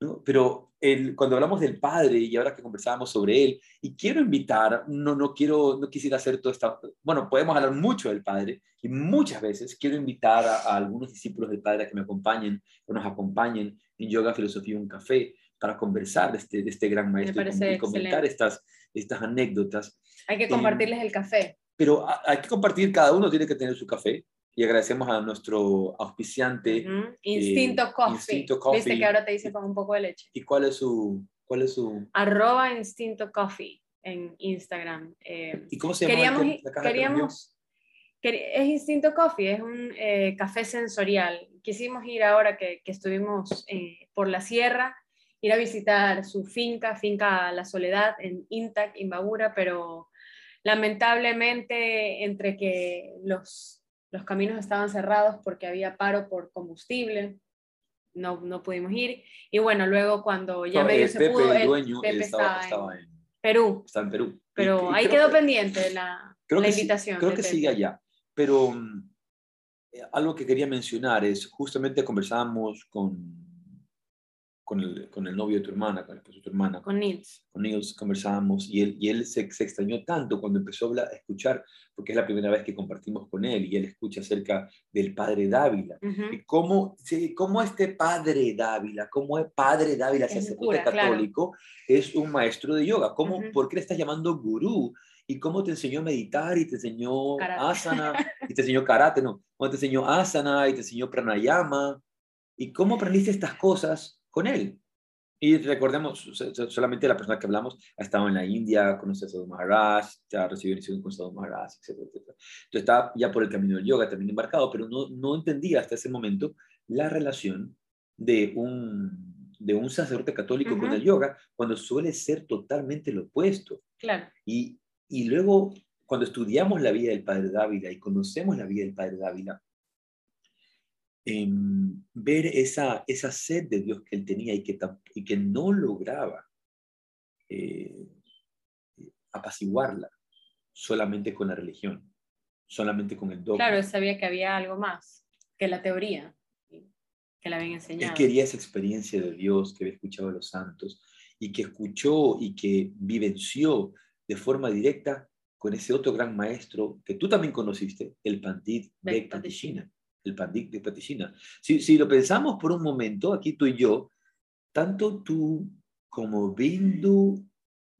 ¿No? Pero el, cuando hablamos del padre y ahora que conversábamos sobre él, y quiero invitar, no, no quiero, no quisiera hacer todo esta, bueno, podemos hablar mucho del padre y muchas veces quiero invitar a, a algunos discípulos del padre a que me acompañen, que nos acompañen en Yoga, Filosofía un Café para conversar de este, de este gran maestro y, comentar estas, estas anécdotas. Hay que Em, compartirles el café. Pero ha- hay que compartir, cada uno tiene que tener su café y agradecemos a nuestro auspiciante. Ujú. Instinto Coffee. Instinto Coffee. Viste que ahora te dice con un poco de leche. ¿Y cuál es su, cuál es su, Arroba Instinto Coffee en Instagram. Eh, y cómo se llama queríamos, la caja queríamos quer- es Instinto Coffee, es un eh, café sensorial. Quisimos ir ahora que, que estuvimos eh, por la sierra, ir a visitar su finca, finca La Soledad en Intac, Imbabura, pero lamentablemente entre que los, los caminos estaban cerrados porque había paro por combustible, no, no pudimos ir. Y bueno, luego cuando ya No, medio el se Pepe, pudo, el el dueño, Pepe estaba, estaba en Perú, está en Perú. Pero y ahí creo quedó que- pendiente la, creo la que sí- invitación. creo de que Pepe. sigue allá. Pero mm, eh, algo que quería mencionar es, justamente conversábamos con, con, el, con el novio de tu hermana, con el esposo de tu hermana, Con Nils. con ellos conversábamos y él, y él se, se extrañó tanto cuando empezó a, hablar- a escuchar, porque es la primera vez que compartimos con él y él escucha acerca del padre Dávila. Y cómo, sí, cómo este padre Dávila, cómo es padre Dávila, Es sacerdote cura, claro. católico, es un maestro de yoga. ¿Cómo, Ujú. ¿Por qué le estás llamando gurú? ¿Y cómo te enseñó a meditar y te enseñó Karate. asana y te enseñó karate? No, ¿cómo te enseñó asana y te enseñó pranayama? ¿Y cómo aprendiste estas cosas con él? Y recordemos, so- so- solamente la persona que hablamos ha estado en la India, conoce a Sadhu Maharaj, ya recibió iniciación con Sadhu Maharaj, etcétera. Entonces estaba ya por el camino del yoga también embarcado, pero no, no entendía hasta ese momento la relación de un, de un sacerdote católico con Ujú. el yoga, cuando suele ser totalmente lo opuesto. Claro. Y, y luego, cuando estudiamos la vida del Padre Dávila y conocemos la vida del Padre Dávila, em, ver esa, esa sed de Dios que él tenía y que, y que no lograba eh, apaciguarla solamente con la religión, solamente con el dogma. Claro, él sabía que había algo más que la teoría que le habían Él enseñado. quería esa experiencia de Dios que había escuchado de los santos y que escuchó y que vivenció de forma directa con ese otro gran maestro que tú también conociste, el Pandit Patishina. El Pandit Bek Patishina. Si, si lo pensamos por un momento, aquí tú y yo, tanto tú como Bindu,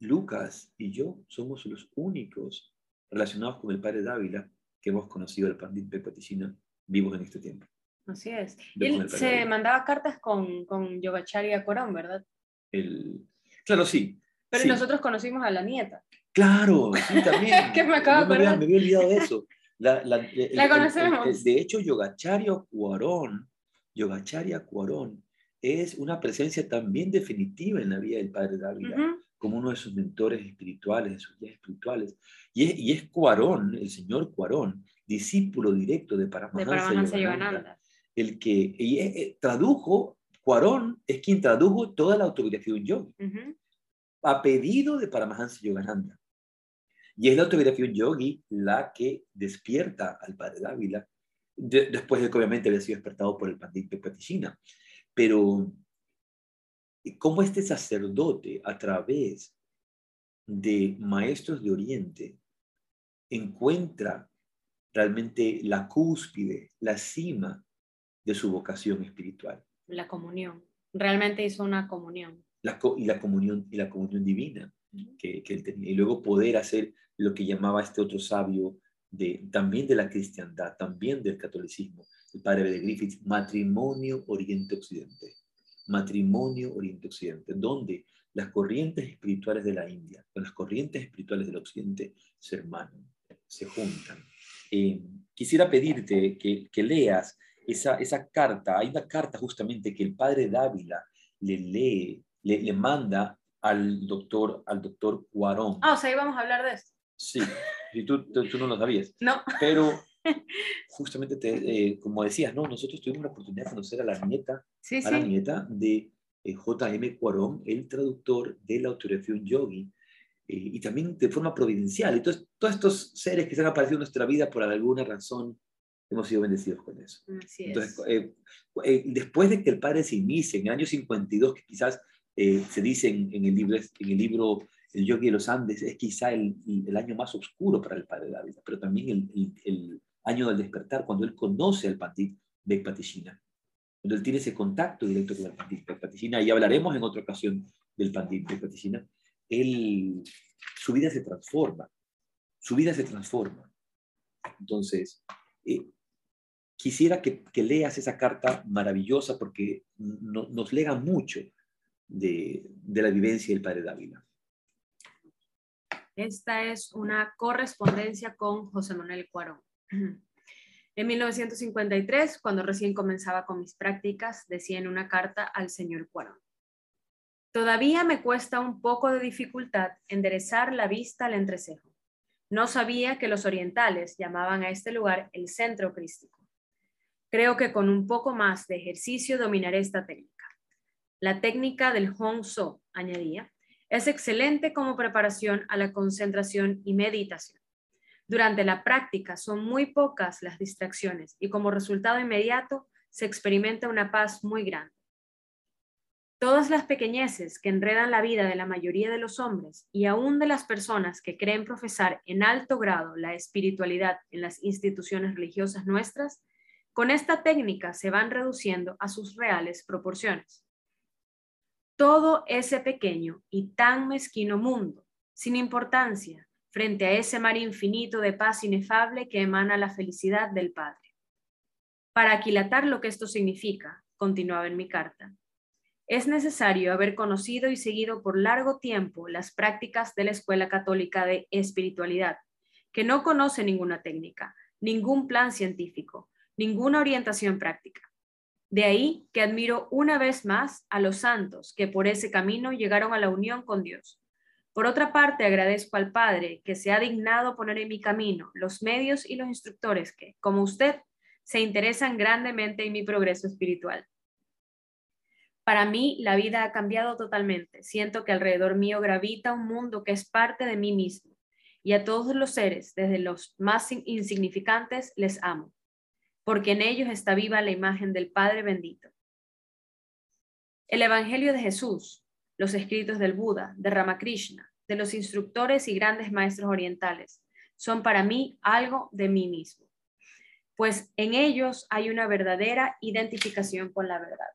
Lucas y yo somos los únicos relacionados con el padre Dávila que hemos conocido al Pandit Bek Patishina vivos en este tiempo. Así es. Y él se Dávila. mandaba cartas con, con Yogacharya Corón, ¿verdad? El... Claro, sí. Pero sí. nosotros conocimos a la nieta. Claro, sí, también. Que me acabo de acordar. me había olvidado de eso. La, la- La conocemos. el- el- de hecho, Yogacharya Cuarón, Yogacharya Cuarón es una presencia también definitiva en la vida del Padre Dávila, Ujú. como uno de sus mentores espirituales, de sus guías espirituales. Y es, y es Cuarón, el señor Cuarón, discípulo directo de Paramahansa, Yogananda, el que y, eh, eh, tradujo, Cuarón es quien tradujo toda la autobiografía de un yogi Ujú. a pedido de Paramahansa Yogananda. Y es la autobiografía de un yogi la que despierta al padre Dávila, de- después de que obviamente había sido despertado por el Pandit Pepatishina. Pero, ¿cómo este sacerdote, a través de maestros de Oriente, encuentra realmente la cúspide, la cima de su vocación espiritual? La comunión. Realmente hizo una comunión. la, co- y la comunión y la comunión divina que, que él tenía y luego poder hacer lo que llamaba este otro sabio de también de la cristiandad también del catolicismo el padre de Griffith matrimonio oriente occidente matrimonio oriente occidente donde las corrientes espirituales de la India con las corrientes espirituales del occidente se hermanan se juntan Eh, quisiera pedirte que, leas esa, esa carta hay una carta justamente que el padre Dávila le lee le, manda al doctor, al doctor Cuarón. Ah, o sea, íbamos a hablar de esto. Sí, y tú, tú, tú no lo sabías. No. Pero justamente, te, eh, como decías, ¿no? nosotros tuvimos la oportunidad de conocer a la nieta, Sí, a la sí. nieta de eh, J.M. Cuarón, el traductor de la autografía Un Yogi, eh, y también de forma providencial. Entonces, todos estos seres que se han aparecido en nuestra vida por alguna razón, hemos sido bendecidos con eso. Así es. Entonces, eh, eh, después de que el padre se inicie, en el año 52, que quizás eh, se dice en, en el libro, en el libro El Yogi de los Andes, es quizá el, el año más oscuro para el padre David, pero también el, el- el año del despertar, cuando él conoce al Pandit Bekpatishina, cuando él tiene ese contacto directo con el Pandit Bekpatishina, y hablaremos en otra ocasión del Pandit Bekpatishina, él, su vida se transforma, su vida se transforma. Entonces, eh, quisiera que, que leas esa carta maravillosa porque no- nos lega mucho de, de la vivencia del padre Dávila. Esta es una correspondencia con José Manuel Cuarón. En 1953, cuando recién comenzaba con mis prácticas, decía en una carta al señor Cuarón. Todavía me cuesta un poco de dificultad enderezar la vista al entrecejo. No sabía que los orientales llamaban a este lugar el centro crístico. Creo que con un poco más de ejercicio dominaré esta técnica. La técnica del Hong So, añadía, es excelente como preparación a la concentración y meditación. Durante la práctica son muy pocas las distracciones y como resultado inmediato se experimenta una paz muy grande. Todas las pequeñeces que enredan la vida de la mayoría de los hombres y aún de las personas que creen profesar en alto grado la espiritualidad en las instituciones religiosas nuestras, con esta técnica se van reduciendo a sus reales proporciones todo ese pequeño y tan mezquino mundo, sin importancia, frente a ese mar infinito de paz inefable que emana la felicidad del Padre. Para aquilatar lo que esto significa, continuaba en mi carta, es necesario haber conocido y seguido por largo tiempo las prácticas de la Escuela Católica de Espiritualidad, que no conoce ninguna técnica, ningún plan científico, ninguna orientación práctica. De ahí que admiro una vez más a los santos que por ese camino llegaron a la unión con Dios. Por otra parte, agradezco al Padre que se ha dignado poner en mi camino los medios y los instructores que, como usted, se interesan grandemente en mi progreso espiritual. Para mí, la vida ha cambiado totalmente. Siento que alrededor mío gravita un mundo que es parte de mí mismo. Y a todos los seres, desde los más insignificantes, les amo porque en ellos está viva la imagen del Padre bendito. El Evangelio de Jesús, los escritos del Buda, de Ramakrishna, de los instructores y grandes maestros orientales, son para mí algo de mí mismo, pues en ellos hay una verdadera identificación con la verdad.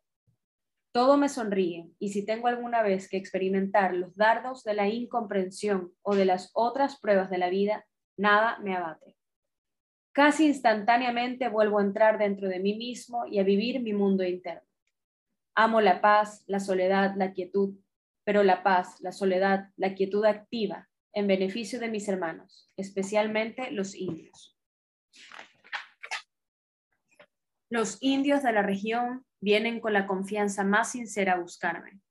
Todo me sonríe y si tengo alguna vez que experimentar los dardos de la incomprensión o de las otras pruebas de la vida, nada me abate. Casi instantáneamente vuelvo a entrar dentro de mí mismo y a vivir mi mundo interno. Amo la paz, la soledad, la quietud, pero la paz, la soledad, la quietud activa en beneficio de mis hermanos, especialmente los indios. Los indios de la región vienen con la confianza más sincera a buscarme.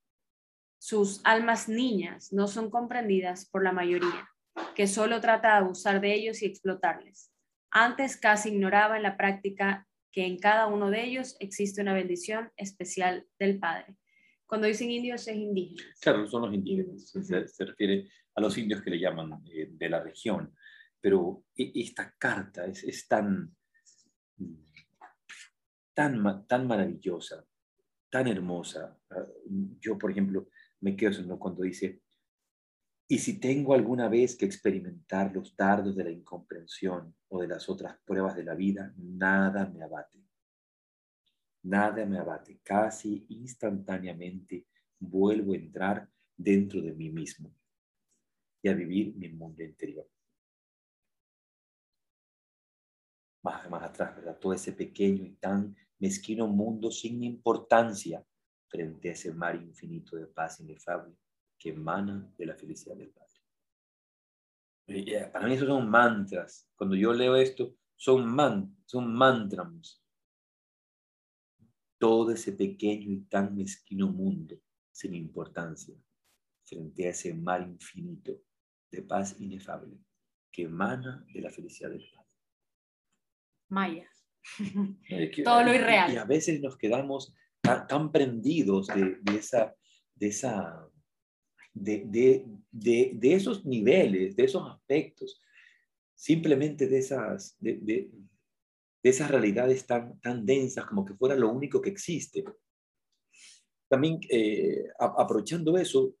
Sus almas niñas no son comprendidas por la mayoría, que solo trata de abusar de ellos y explotarles. Antes casi ignoraba en la práctica que en cada uno de ellos existe una bendición especial del Padre. Cuando dicen indios es indígenas. Claro, son los indígenas. Se, refiere a los indios que le llaman eh, de la región. Pero e, esta carta es, tan, tan, tan maravillosa, tan hermosa. Ah, yo, por ejemplo, me quedo cuando dice, y si tengo alguna vez que experimentar los dardos de la incomprensión o de las otras pruebas de la vida, nada me abate. Nada me abate. Casi instantáneamente vuelvo a entrar dentro de mí mismo y a vivir mi mundo interior. Más, atrás, ¿verdad? Todo ese pequeño y tan mezquino mundo sin importancia frente a ese mar infinito de paz inefable que emana de la felicidad del Padre. Eh, para mí esos son mantras. Cuando yo leo esto, son, man, son mantras. Todo ese pequeño y tan mezquino mundo sin importancia frente a ese mar infinito de paz inefable que emana de la felicidad del Padre. Maya. Todo lo irreal. Y a veces nos quedamos tan, prendidos de, esa, de esa de, de, esos niveles, de esos aspectos, simplemente de esas, de, esas realidades tan, tan densas como que fuera lo único que existe. También, eh, aprovechando eso,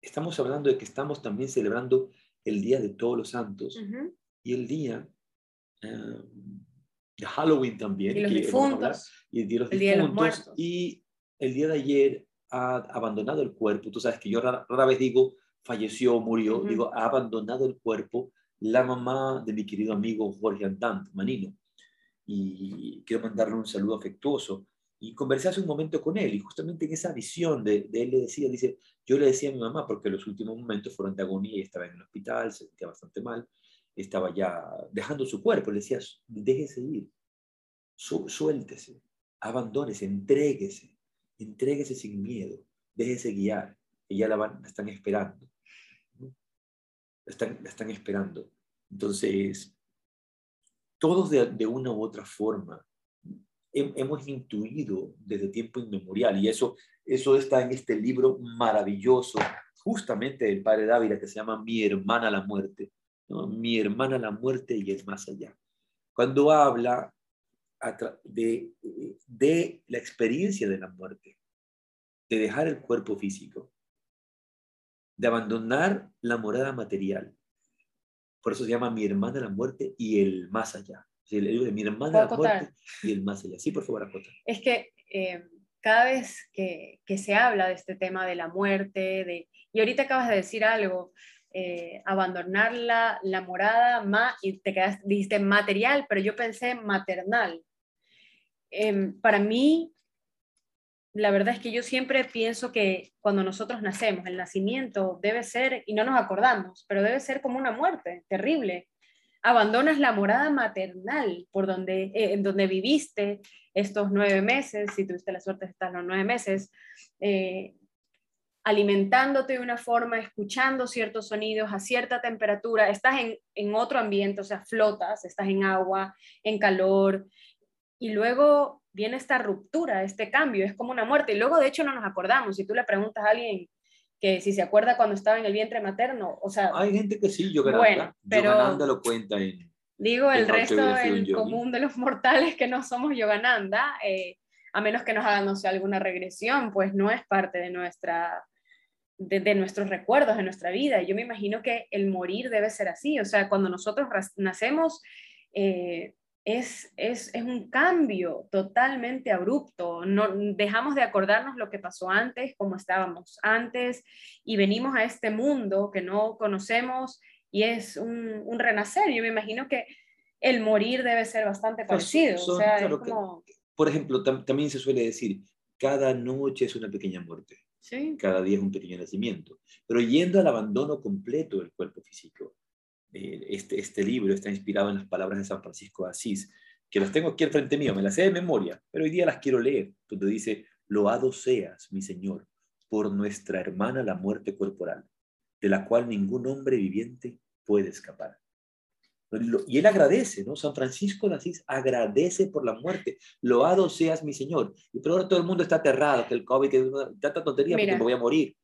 estamos hablando de que estamos también celebrando el Día de Todos los Santos y el Día eh, de Halloween también. Y los difuntos. y el Día de los difuntos. y el día de ayer ha abandonado el cuerpo. Tú sabes que yo rara, vez digo falleció, murió, digo ha abandonado el cuerpo la mamá de mi querido amigo Jorge Andant, Manino. Y quiero mandarle un saludo afectuoso. Y conversé hace un momento con él y justamente en esa visión de, él le decía, dice, yo le decía a mi mamá, porque los últimos momentos fueron de agonía estaba en el hospital, se sentía bastante mal, estaba ya dejando su cuerpo, le decía, déjese ir, suéltese, abandónese, entréguese, Entréguese sin miedo, déjese guiar, que ya la, van, están esperando. La están, esperando. Entonces, todos de, una u otra forma hemos intuido desde tiempo inmemorial, y eso, eso está en este libro maravilloso, justamente del padre Dávila, que se llama Mi hermana la muerte, Mi hermana la muerte y el más allá. Cuando habla de, de la experiencia de la muerte, de dejar el cuerpo físico, de abandonar la morada material. Por eso se llama mi hermana la muerte y el más allá. libro de mi hermana la muerte y el más allá. Sí, por favor, acota. Es que eh, cada vez que, que, se habla de este tema de la muerte, de, y ahorita acabas de decir algo, eh, abandonar la, la morada, ma, y te quedaste, dijiste material, pero yo pensé maternal. Em, para mí, la verdad es que yo siempre pienso que cuando nosotros nacemos, el nacimiento debe ser, y no nos acordamos, pero debe ser como una muerte terrible. Abandonas la morada maternal por donde, eh, en donde viviste estos nueve meses, si tuviste la suerte de estar los nueve meses, eh, alimentándote de una forma, escuchando ciertos sonidos a cierta temperatura, estás en, en otro ambiente, o sea, flotas, estás en agua, en calor, y luego viene esta ruptura, este cambio, es como una muerte. Y luego, de hecho, no nos acordamos. Si tú le preguntas a alguien que si se acuerda cuando estaba en el vientre materno, o sea... Hay gente que sí, yo bueno, pero, lo cuenta en... Digo, el resto, el común de los mortales que no somos Yogananda, eh, a menos que nos hagan, no sé, alguna regresión, pues no es parte de nuestra... De, nuestros recuerdos, de nuestra vida. Yo me imagino que el morir debe ser así. O sea, cuando nosotros nacemos, eh, es, es, un cambio totalmente abrupto. No, dejamos de acordarnos lo que pasó antes, cómo estábamos antes, y venimos a este mundo que no conocemos y es un, renacer. Yo me imagino que el morir debe ser bastante parecido. o sea, es como... por ejemplo, también se suele decir, cada noche es una pequeña muerte. ¿Sí? Cada día es un pequeño nacimiento. Pero yendo al abandono completo del cuerpo físico, eh, este, este libro está inspirado en las palabras de San Francisco de Asís, que las tengo aquí al frente mío, me las sé de memoria, pero hoy día las quiero leer, donde dice, loado seas, mi Señor, por nuestra hermana la muerte corporal, de la cual ningún hombre viviente puede escapar. Y él agradece, ¿no? San Francisco de Asís agradece por la muerte. Loado seas mi Señor. Y pero ahora todo el mundo está aterrado, que el COVID, que tanta tontería porque me voy a morir.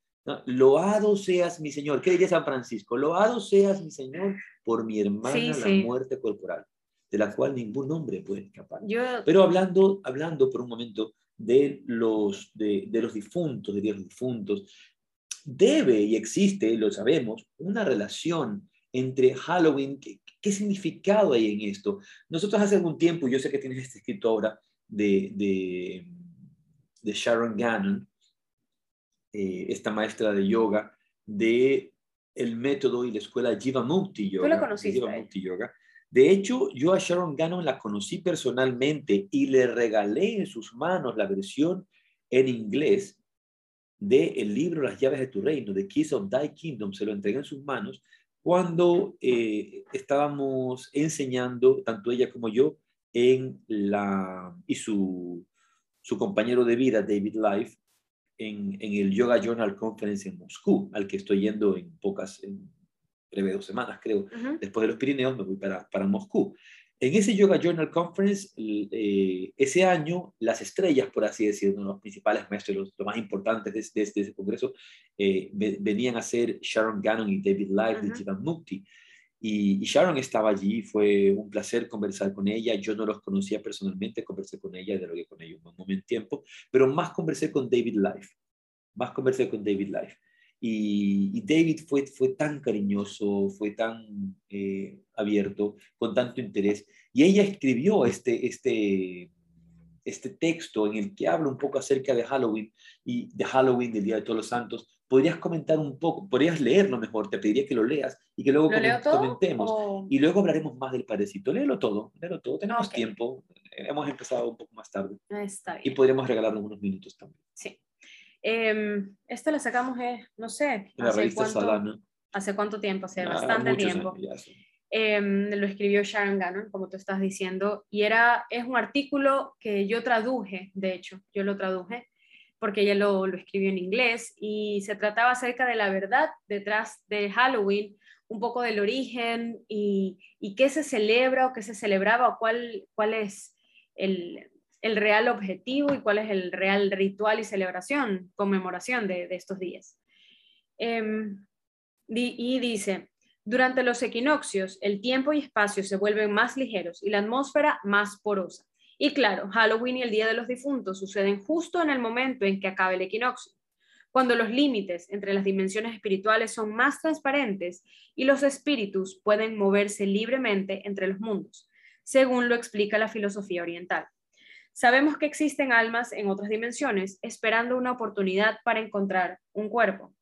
Loado seas mi Señor. ¿Qué diría San Francisco? Loado seas mi Señor por mi hermana la muerte corporal, de la cual ningún hombre puede escapar. Pero hablando, hablando por un momento de los, de, de los difuntos, de los difuntos, debe y existe, lo sabemos, una relación entre Halloween, ¿qué, ¿qué, significado hay en esto? Nosotros hace algún tiempo, yo sé que tienes este escrito ahora de, de, de Sharon Gannon, eh, esta maestra de yoga, de el método y la escuela Jivamukti Yoga. ¿Tú la conociste? Yoga. De hecho, yo a Sharon Gannon la conocí personalmente y le regalé en sus manos la versión en inglés del el libro Las llaves de tu reino, de Keys of Thy Kingdom. Se lo entregué en sus manos cuando eh, estábamos enseñando, tanto ella como yo, en la, y su, su compañero de vida, David Life, en, en, el Yoga Journal Conference en Moscú, al que estoy yendo en pocas, en breve dos semanas, creo. Después de los Pirineos me voy para, para Moscú. En ese Yoga Journal Conference, eh, ese año, las estrellas, por así decirlo, los principales maestros, los, más importantes de, de, ese congreso, eh, venían a ser Sharon Gannon y David Light de Jivan Mukti. Y, Sharon estaba allí, fue un placer conversar con ella. Yo no los conocía personalmente, conversé con ella, dialogué con ella un momento tiempo, pero más conversé con David Life, más conversé con David Life. Y, David fue, fue tan cariñoso, fue tan eh, abierto, con tanto interés. Y ella escribió este, este, este texto en el que habla un poco acerca de Halloween y de Halloween, del Día de Todos los Santos. ¿Podrías comentar un poco? ¿Podrías leerlo mejor? Te pediría que lo leas y que luego comentemos. Y luego hablaremos más del parecito. Léelo todo, léelo todo. Tenemos tiempo. Hemos empezado un poco más tarde. Y podríamos regalarnos unos minutos también. Sí. Eh, esto lo sacamos, eh, no sé, hace cuánto, hace cuánto tiempo, hace ah, bastante tiempo. Em, lo escribió Sharon Gannon, como tú estás diciendo, y era, es un artículo que yo traduje, de hecho, yo lo traduje, porque ella lo, lo escribió en inglés, y se trataba acerca de la verdad detrás de Halloween, un poco del origen y, y qué se celebra o qué se celebraba o cuál, cuál es el, el real objetivo y cuál es el real ritual y celebración, conmemoración de, estos días. Em, y dice, durante los equinoccios, el tiempo y espacio se vuelven más ligeros y la atmósfera más porosa. Y claro, Halloween y el Día de los Difuntos suceden justo en el momento en que acaba el equinoccio, cuando los límites entre las dimensiones espirituales son más transparentes y los espíritus pueden moverse libremente entre los mundos, según lo explica la filosofía oriental. Sabemos que existen almas en otras dimensiones esperando una oportunidad para encontrar un cuerpo.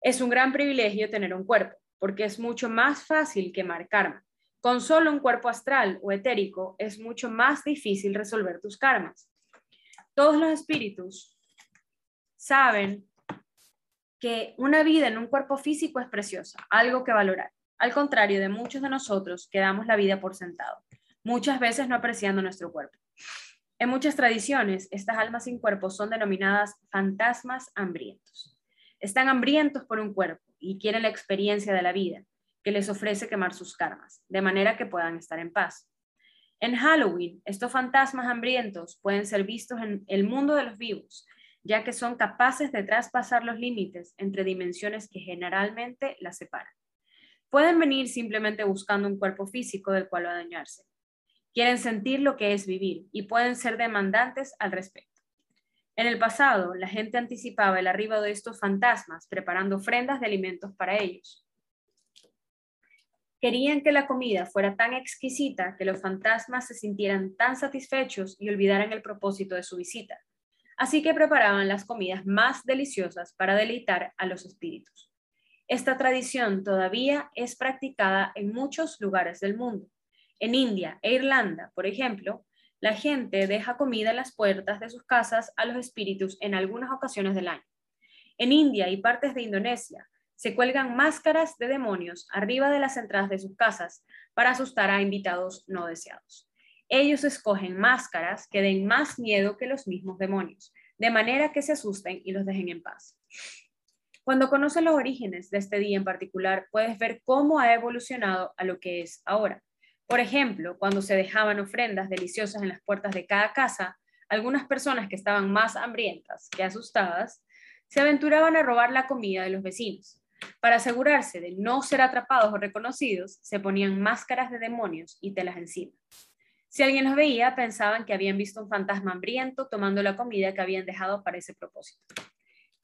Es un gran privilegio tener un cuerpo, porque es mucho más fácil que karma. Con solo un cuerpo astral o etérico es mucho más difícil resolver tus karmas. Todos los espíritus saben que una vida en un cuerpo físico es preciosa, algo que valorar. Al contrario de muchos de nosotros que damos la vida por sentado muchas veces no apreciando nuestro cuerpo. En muchas tradiciones, estas almas sin cuerpo son denominadas fantasmas hambrientos. Están hambrientos por un cuerpo y quieren la experiencia de la vida que les ofrece quemar sus karmas, de manera que puedan estar en paz. En Halloween, estos fantasmas hambrientos pueden ser vistos en el mundo de los vivos, ya que son capaces de traspasar los límites entre dimensiones que generalmente las separan. Pueden venir simplemente buscando un cuerpo físico del cual dañarse quieren sentir lo que es vivir y pueden ser demandantes al respecto. En el pasado, la gente anticipaba el arribo de estos fantasmas preparando ofrendas de alimentos para ellos. Querían que la comida fuera tan exquisita que los fantasmas se sintieran tan satisfechos y olvidaran el propósito de su visita. Así que preparaban las comidas más deliciosas para deleitar a los espíritus. Esta tradición todavía es practicada en muchos lugares del mundo. En India e Irlanda, por ejemplo, la gente deja comida en las puertas de sus casas a los espíritus en algunas ocasiones del año. En India y partes de Indonesia se cuelgan máscaras de demonios arriba de las entradas de sus casas para asustar a invitados no deseados. Ellos escogen máscaras que den más miedo que los mismos demonios, de manera que se asusten y los dejen en paz. Cuando conoces los orígenes de este día en particular, puedes ver cómo ha evolucionado a lo que es ahora. Por ejemplo, cuando se dejaban ofrendas deliciosas en las puertas de cada casa, algunas personas que estaban más hambrientas que asustadas se aventuraban a robar la comida de los vecinos. Para asegurarse de no ser atrapados o reconocidos, se ponían máscaras de demonios y telas encima. Si alguien los veía, pensaban que habían visto un fantasma hambriento tomando la comida que habían dejado para ese propósito.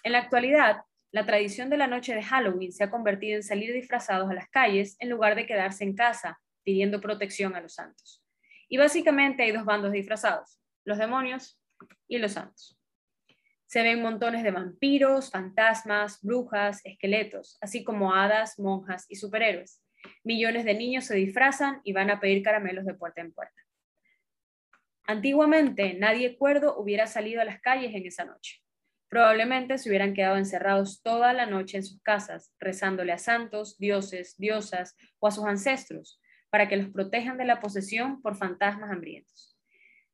En la actualidad, la tradición de la noche de Halloween se ha convertido en salir disfrazados a las calles en lugar de quedarse en casa pidiendo protección a los santos. Y básicamente hay dos bandos disfrazados, los demonios y los santos. Se ven montones de vampiros, fantasmas, brujas, esqueletos, así como hadas, monjas y superhéroes. Millones de niños se disfrazan y van a pedir caramelos de puerta en puerta. Antiguamente, nadie cuerdo hubiera salido a las calles en esa noche. Probablemente se hubieran quedado encerrados toda la noche en sus casas, rezándole a santos, dioses, diosas o a sus ancestros, para que los protejan de la posesión por fantasmas hambrientos.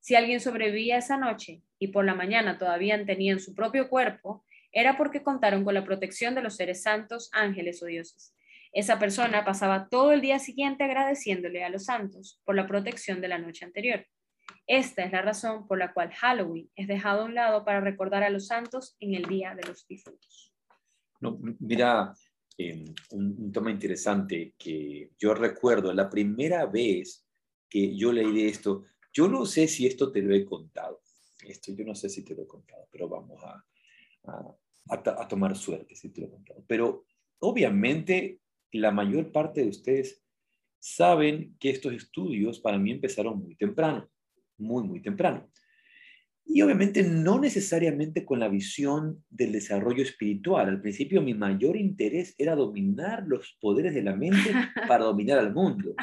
Si alguien sobrevivía esa noche y por la mañana todavía tenían su propio cuerpo, era porque contaron con la protección de los seres santos, ángeles o dioses. Esa persona pasaba todo el día siguiente agradeciéndole a los santos por la protección de la noche anterior. Esta es la razón por la cual Halloween es dejado a un lado para recordar a los santos en el Día de los Difuntos. No, mira, un, tema interesante que yo recuerdo la primera vez que yo leí de esto. Yo no sé si esto te lo he contado. Esto yo no sé si te lo he contado, pero vamos a, a, tomar suerte si te lo he contado. Pero obviamente la mayor parte de ustedes saben que estos estudios para mí empezaron muy temprano, muy, muy temprano. Y obviamente no necesariamente con la visión del desarrollo espiritual. Al principio mi mayor interés era dominar los poderes de la mente para dominar al mundo.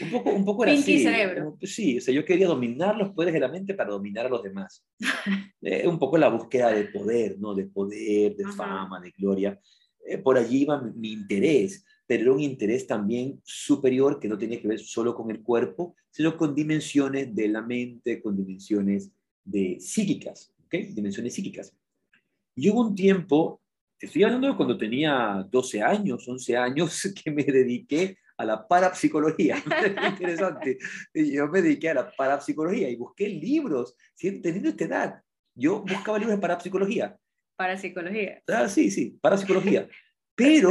Un poco, un poco era así. cerebro. Sí, o sea, yo quería dominar los poderes de la mente para dominar a los demás. Eh, un poco la búsqueda de poder, ¿no? De poder, de fama, de gloria. Eh, por allí iba mi, mi interés, pero era un interés también superior que no tenía que ver solo con el cuerpo, sino con dimensiones de la mente, con dimensiones de psíquicas, ¿ok? Dimensiones psíquicas. Y hubo un tiempo, estoy hablando de cuando tenía 12 años, 11 años, que me dediqué a la parapsicología. Interesante. Yo me dediqué a la parapsicología y busqué libros, teniendo esta edad. Yo buscaba libros de parapsicología. Parapsicología. Ah, sí, sí, parapsicología. Pero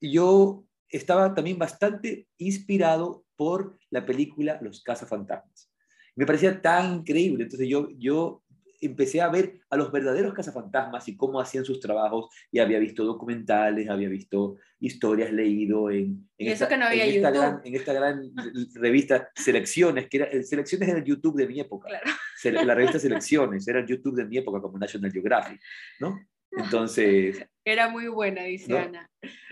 yo estaba también bastante inspirado por la película Los cazafantasmas. Me parecía tan increíble. Entonces yo, yo empecé a ver a los verdaderos cazafantasmas y cómo hacían sus trabajos y había visto documentales, había visto historias, leído en, en, esta, no en esta, gran, en esta gran revista Selecciones, que era, Selecciones era el YouTube de mi época. Claro. La revista Selecciones era el YouTube de mi época como National Geographic, ¿no? Entonces... Era muy buena, dice Ana.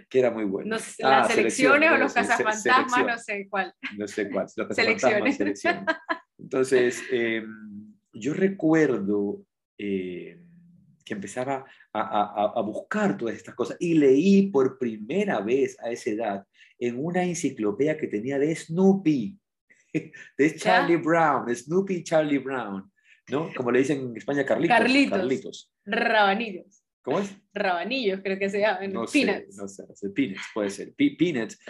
Que era muy buena. No sé, las ah, selecciones, o los cazafantasmas, no sé cuál. No sé cuál. Los cazafantasmas, selecciones. Entonces, em, yo recuerdo eh, que empezaba a, buscar todas estas cosas y leí por primera vez a esa edad en una enciclopedia que tenía de Snoopy, de Charlie Brown, Snoopy Charlie Brown, ¿no? Como le dicen en España, Carlitos. Carlitos. Carlitos. Rabanillos. ¿Cómo es? Rabanillos, creo que se llaman. No peanuts. Sé, no sé, peanuts, puede ser. peanuts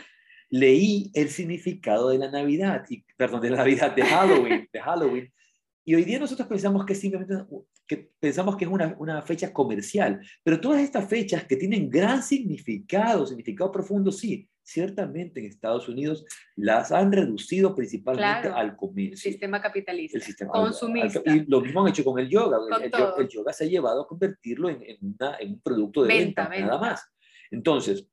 leí el significado de la Navidad, y, perdón, de la Navidad, de Halloween, de Halloween. Y hoy día nosotros pensamos que simplemente que pensamos que es una, una, fecha comercial, pero todas estas fechas que tienen gran significado, significado profundo, sí, ciertamente en Estados Unidos las han reducido principalmente al comercio. El sistema capitalista, el sistema consumista. y lo mismo han hecho con el yoga. El, yoga se ha llevado a convertirlo en, en, un producto de venta, nada más. Entonces,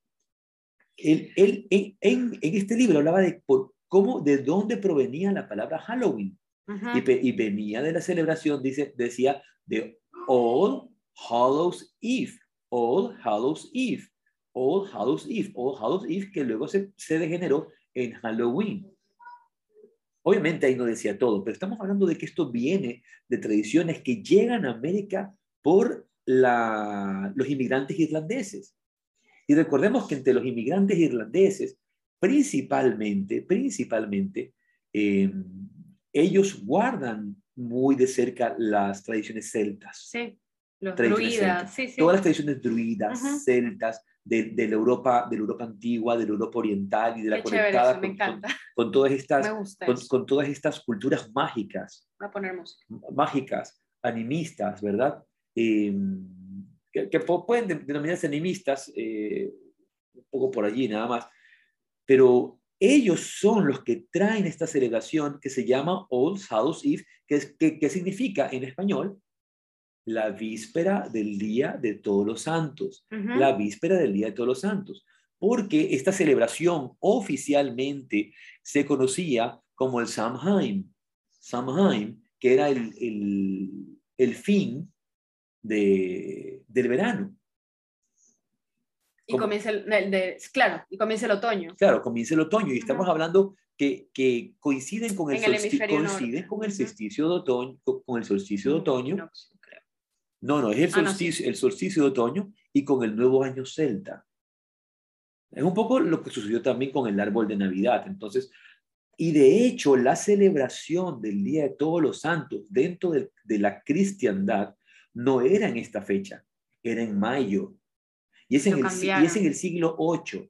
él, él en, en, este libro hablaba de por, cómo, de dónde provenía la palabra Halloween. y, y, venía de la celebración, dice, decía, de All Hallows Eve. All Hallows Eve. All Hallows Eve, All Hallows Eve que luego se, se degeneró en Halloween. Obviamente ahí no decía todo, pero estamos hablando de que esto viene de tradiciones que llegan a América por la, los inmigrantes irlandeses. Y recordemos que entre los inmigrantes irlandeses, principalmente, principalmente, eh, ellos guardan muy de cerca las tradiciones celtas. Sí, los druidas, sí, sí. Todas las tradiciones druidas, celtas, de, de, la Europa, de la Europa antigua, de la Europa oriental y de la Qué conectada eso, me con, con- con todas estas, con, todas estas culturas mágicas, Voy a poner música. mágicas, animistas, ¿verdad? Eh, que, que pueden de- denominarse animistas, eh, un poco por allí nada más, pero ellos son los que traen esta celebración que se llama All Hallows Eve, que, es, que, que significa en español la víspera del Día de Todos los Santos. Ujú. la víspera del Día de Todos los Santos, porque esta celebración oficialmente se conocía como el Samhain, Samhain, que era el, el, el fin de, del verano. Y comienza el, el de, claro, y comienza el otoño. Claro, comienza el otoño y estamos Ujú. hablando que, que coinciden con el, En el solsti- hemisferio coinciden con el solsticio de otoño, con el solsticio de otoño. No. No, no, es el Ah, no, sí. solsticio, el solsticio de otoño y con el nuevo año celta. Es un poco lo que sucedió también con el árbol de Navidad. Entonces, y de hecho, la celebración del Día de Todos los Santos dentro de, de la cristiandad no era en esta fecha, era en mayo. Y es en, el, y es en el siglo VIII.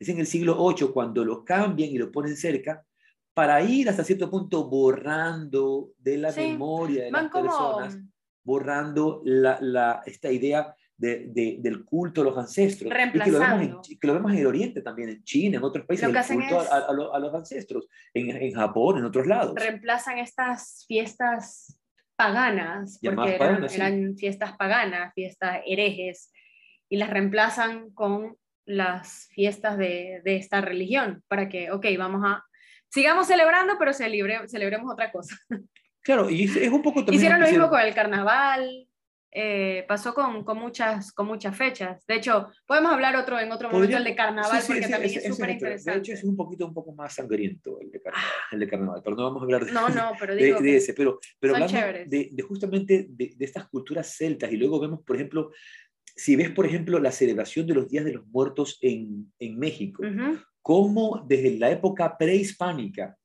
Es en el siglo VIII cuando lo cambian y lo ponen cerca para ir hasta cierto punto borrando de la Sí, memoria de Van las como, personas borrando la, la- esta idea de, de- del culto a los ancestros. Y que lo, vemos en, que lo vemos en el Oriente también, en China, en otros países, Lo el culto es- a, a a los ancestros, en, en Japón, en otros lados. reemplazan estas fiestas paganas, porque eran, paganas, sí. eran fiestas paganas, fiestas herejes, y las reemplazan con las fiestas de, de esta religión, para que, ok, vamos a, sigamos celebrando, pero celebre- celebremos otra cosa. Claro, y es, un poco también... Hicieron lo mismo con el carnaval, eh, pasó con, con, muchas, con muchas fechas. De hecho, podemos hablar otro, en otro momento el de carnaval, sí, sí, porque también ese- es súper otro. De interesante. hecho, es un poquito, un poco más sangriento el de carnaval, el de carnaval, pero no vamos a hablar de, No, no, pero de, digo, de que- ese, pero, pero chéveres. de, de justamente de, de estas culturas celtas y luego vemos, por ejemplo, si ves, por ejemplo, la celebración de los Días de los Muertos en, en México, Ujú, cómo desde la época prehispánica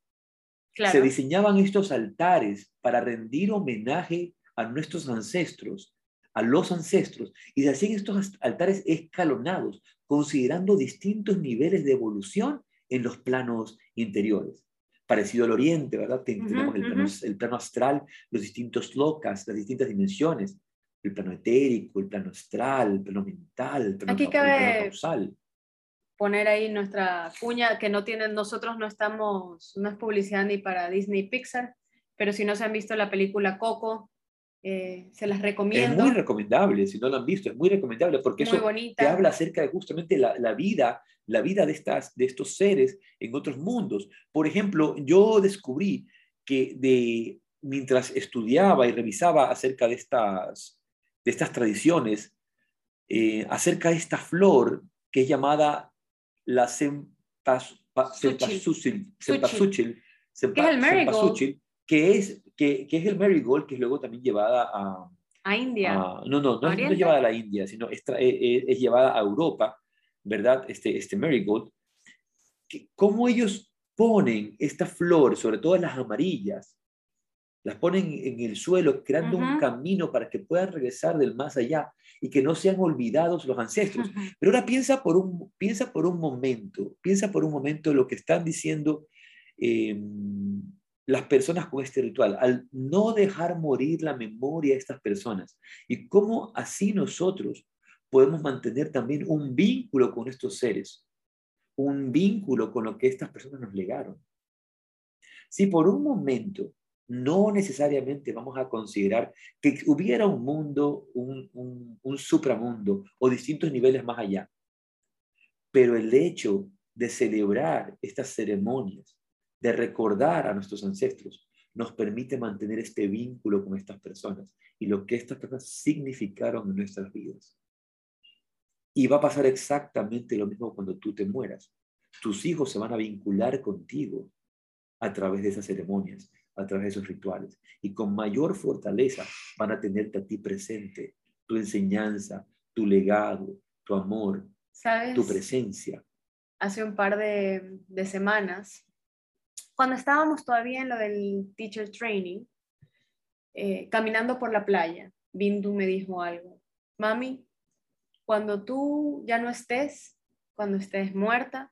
claro. se diseñaban estos altares para rendir homenaje a nuestros ancestros, a los ancestros, y se hacían estos altares escalonados, considerando distintos niveles de evolución en los planos interiores. Parecido al Oriente, ¿verdad? Ten- Ujú, Tenemos el plano, ujú. el plano astral, los distintos locas, las distintas dimensiones, el plano etérico, el plano astral, el plano mental, el plano, Aquí el plano cabe- causal. poner ahí nuestra cuña que no tienen, nosotros no estamos, no es publicidad ni para Disney Pixar, pero si no se han visto la película Coco, eh, se las Es recomiendo. muy recomendable, si no lo han visto, es muy recomendable porque muy eso bonita. te habla acerca de justamente la, la vida, la vida de, estas, de estos seres en otros mundos. Por ejemplo, yo descubrí que de, mientras estudiaba y revisaba acerca de estas, de estas tradiciones, eh, acerca de esta flor que es llamada la cempasúchil, Que es el marigold. que es, que, que es el marigold, que es luego también llevada a, a India. No, no, no es, no es llevada a la India, sino es, eh, eh, es llevada a Europa, ¿verdad? Este, este marigold. Que- ¿Cómo ellos ponen esta flor, sobre todo las amarillas, las ponen en el suelo, creando un camino para que puedan regresar del más allá y que no sean olvidados los ancestros? Pero ahora piensa por un, piensa por un momento, piensa por un momento lo que están diciendo eh, las personas con este ritual, al no dejar morir la memoria de estas personas y cómo así nosotros podemos mantener también un vínculo con estos seres, un vínculo con lo que estas personas nos legaron. Si por un momento no necesariamente vamos a considerar que hubiera un mundo, un, un, un supramundo o distintos niveles más allá, pero el hecho de celebrar estas ceremonias, de recordar a nuestros ancestros, nos permite mantener este vínculo con estas personas y lo que estas personas significaron en nuestras vidas. Y va a pasar exactamente lo mismo cuando tú te mueras. Tus hijos se van a vincular contigo a través de esas ceremonias, a través de esos rituales. Y con mayor fortaleza van a tenerte a ti presente, tu enseñanza, tu legado, tu amor, tu presencia. Hace un par de, de semanas, cuando estábamos todavía en lo del teacher training, eh, caminando por la playa, Bindu me dijo algo. Mami, cuando tú ya no estés, cuando estés muerta,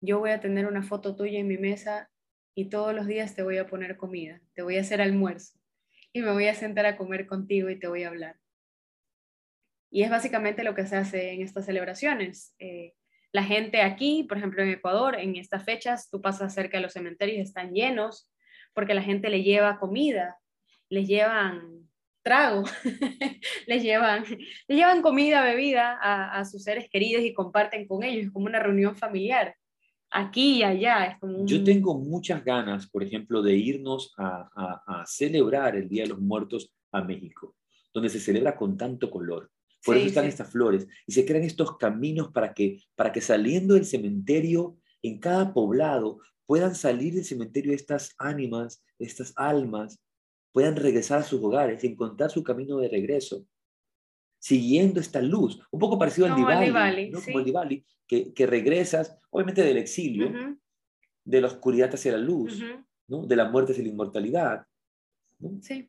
yo voy a tener una foto tuya en mi mesa y todos los días te voy a poner comida, te voy a hacer almuerzo y me voy a sentar a comer contigo y te voy a hablar. Y es básicamente lo que se hace en estas celebraciones. Eh, la gente aquí, por ejemplo en Ecuador, en estas fechas, tú pasas cerca de los cementerios, están llenos porque la gente le lleva comida, les llevan trago, les, llevan, les llevan comida, bebida a, sus seres queridos y comparten con ellos, es como una reunión familiar. Aquí y allá es como Yo tengo muchas ganas, por ejemplo, de irnos a, a, celebrar el Día de los Muertos a México, donde se celebra con tanto color. Por eso están estas flores y se crean estos caminos para que, para que saliendo del cementerio, en cada poblado, puedan salir del cementerio estas ánimas, estas almas, puedan regresar a sus hogares, encontrar su camino de regreso, siguiendo esta luz, un poco parecido al Diwali, ¿no? como el Diwali, que, que, regresas, obviamente del exilio, de la oscuridad hacia la luz, ¿no? de la muerte hacia la inmortalidad. Sí.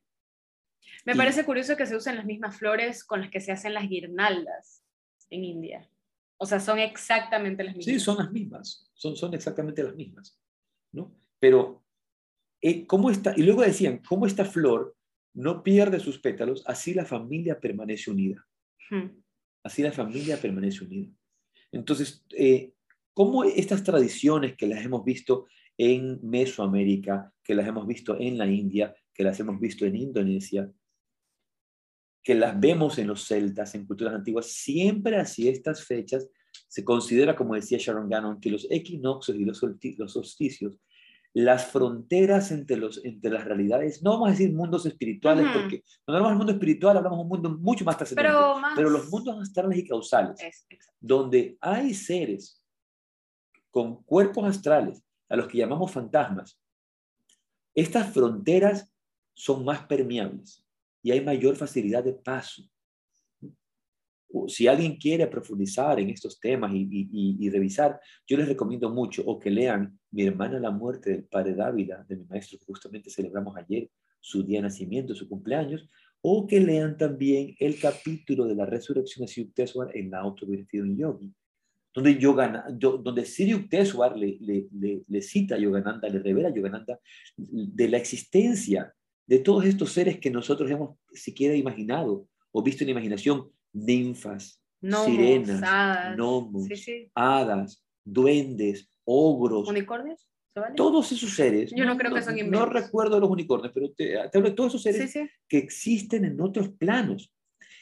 Me parece curioso que se usen las mismas flores con las que se hacen las guirnaldas en India. O sea, son exactamente las mismas. Sí, son las mismas, son, son exactamente las mismas. ¿no? Pero eh, ¿cómo está? Y luego decían, ¿cómo esta flor no pierde sus pétalos? Así la familia permanece unida. Hmm. Así la familia permanece unida. Entonces, eh, ¿cómo estas tradiciones que las hemos visto en Mesoamérica, que las hemos visto en la India, que las hemos visto en Indonesia, que las vemos en los celtas, en culturas antiguas, siempre así estas fechas se considera, como decía Sharon Gannon, que los equinoccios y los solsticios las fronteras entre, los, entre las realidades, no vamos a decir mundos espirituales, porque cuando hablamos del mundo espiritual hablamos de un mundo mucho más trascendente, pero, los mundos astrales y causales, donde hay seres con cuerpos astrales, a los que llamamos fantasmas, estas fronteras son más permeables y hay mayor facilidad de paso. Si alguien quiere profundizar en estos temas y, revisar, yo les recomiendo mucho o que lean Mi hermana la muerte del padre Dávila, de mi maestro que justamente celebramos ayer su día de nacimiento, su cumpleaños, o que lean también el capítulo de la resurrección de Sri en la autobiografía de un yogi, donde, Yogan, donde Sri le, le, le, cita a Yogananda, le revela a Yogananda de la existencia de todos estos seres que nosotros hemos siquiera imaginado o visto en imaginación, ninfas, sirenas, hadas, hadas, duendes, ogros. ¿Unicornios? Todos esos seres. Yo no, creo que son No recuerdo los unicornios, pero te, hablo de todos esos seres que existen en otros planos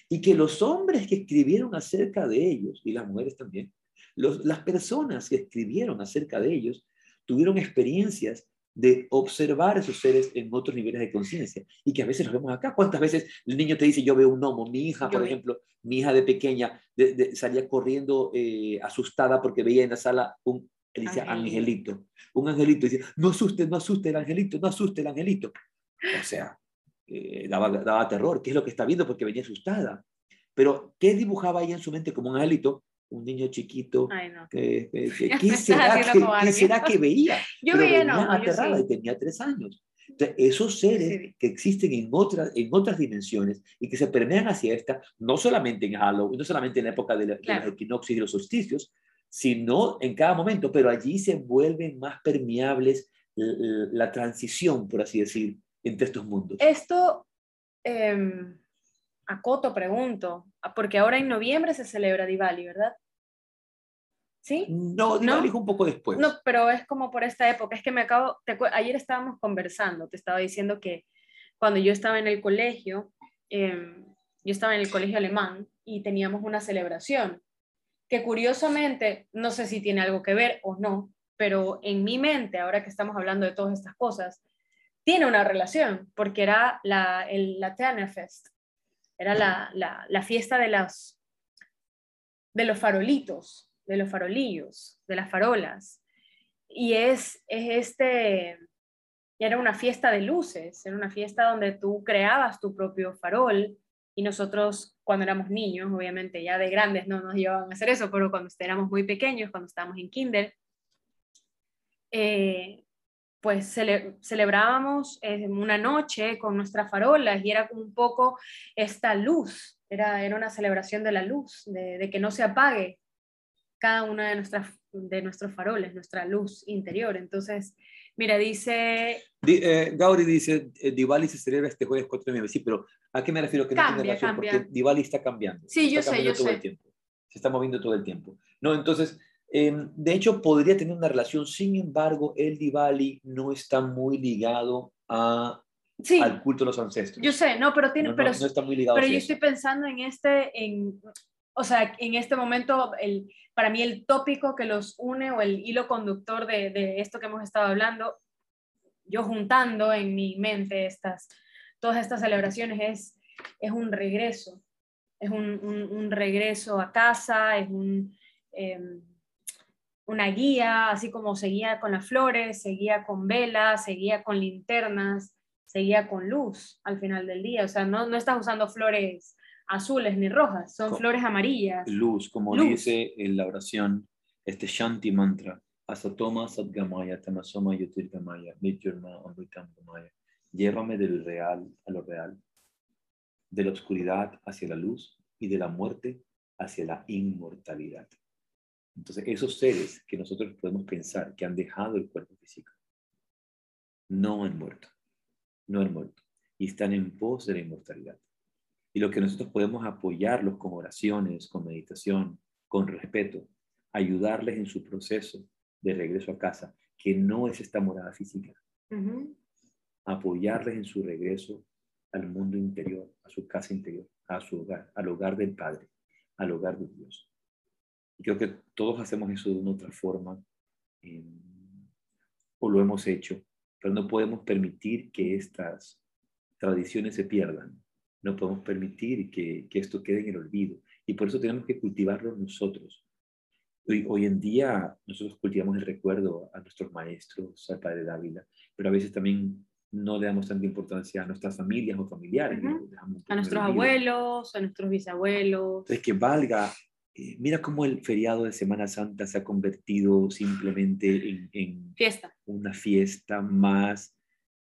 y que los hombres que escribieron acerca de ellos, y las mujeres también, las personas que escribieron acerca de ellos, tuvieron experiencias de observar esos seres en otros niveles de conciencia y que a veces los vemos acá. ¿Cuántas veces el niño te dice, yo veo un gnomo? Mi hija, por ejemplo, mi hija de pequeña salía corriendo eh, asustada porque veía en la sala un angelito. Un angelito. Dice, no asuste, no asuste el angelito, no asuste el angelito. O sea, eh, daba, daba terror. ¿Qué es lo que está viendo? Porque venía asustada. Pero, ¿qué dibujaba ella en su mente como un angelito? Un niño chiquito. que, ¿qué, será que, veía? Yo veía, no, aterrada y tenía tres años. esos seres que existen en otras, en otras dimensiones y que se permean hacia esta, no solamente en Halloween, no solamente en la época de, los equinoccios y los solsticios, sino en cada momento, pero allí se vuelven más permeables la, transición, por así decir, entre estos mundos. Esto, eh, acoto, pregunto, porque ahora en noviembre se celebra Diwali, ¿verdad? ¿Sí? No, Diwali es un poco después. No, pero es como por esta época. Es que me acabo, ayer estábamos conversando, te estaba diciendo que cuando yo estaba en el colegio, em, yo estaba en el colegio alemán y teníamos una celebración que curiosamente, no sé si tiene algo que ver o no, pero en mi mente, ahora que estamos hablando de todas estas cosas, tiene una relación, porque era la, el, la Fest, era la, la, fiesta de las, de los farolitos, de los farolillos, de las farolas. Y es, es este, era una fiesta de luces, era una fiesta donde tú creabas tu propio farol y nosotros cuando éramos niños, obviamente ya de grandes no nos llevaban a hacer eso, pero cuando éramos muy pequeños, cuando estábamos en kinder, eh, pues celebrábamos eh, una noche con nuestras farolas y era como un poco esta luz, era, era una celebración de la luz, de, que no se apague cada una de, nuestras, de nuestros faroles, nuestra luz interior. Entonces, mira, dice... Eh, Gauri dice, Diwali se celebra este jueves 4 de noviembre, sí, pero ¿a qué me refiero? Que no tiene relación, porque Diwali está cambiando. Sí, yo sé, yo todo sé. El tiempo. Se está moviendo todo el tiempo. No, entonces, Em, de hecho, podría tener una relación, sin embargo, el Diwali no está muy ligado a, al culto de los ancestros. Yo sé, no, pero tiene, pero, no, está muy ligado. Pero yo estoy pensando en este, en, o sea, en este momento, el, para mí el tópico que los une o el hilo conductor de, de esto que hemos estado hablando, yo juntando en mi mente estas, todas estas celebraciones es, es un regreso, es un, un, regreso a casa, es un... Em, una guía, así como seguía con las flores, seguía con velas, seguía con linternas, seguía con luz al final del día. O sea, no, no estás usando flores azules ni rojas, son flores amarillas. Luz, como dice en la oración, este Shanti mantra, Asatoma Sadgamaya, Tamasoma Yotirgamaya, Amritamgamaya. Llévame del real a lo real, de la oscuridad hacia la luz y de la muerte hacia la inmortalidad. Entonces, esos seres que nosotros podemos pensar que han dejado el cuerpo físico, no han muerto, no han muerto, y están en pos de la inmortalidad. Y lo que nosotros podemos apoyarlos con oraciones, con meditación, con respeto, ayudarles en su proceso de regreso a casa, que no es esta morada física, apoyarles en su regreso al mundo interior, a su casa interior, a su hogar, al hogar del Padre, al hogar de Dios. Creo que todos hacemos eso de una otra forma eh, o lo hemos hecho, pero no podemos permitir que estas tradiciones se pierdan. No podemos permitir que, que esto quede en el olvido. Y por eso tenemos que cultivarlo nosotros. Hoy, hoy, en día nosotros cultivamos el recuerdo a nuestros maestros, al padre Dávila, pero a veces también no le damos tanta importancia a nuestras familias o familiares. A nuestros abuelos, a nuestros bisabuelos. Entonces, que valga eh, mira cómo el feriado de Semana Santa se ha convertido simplemente en, fiesta. una fiesta más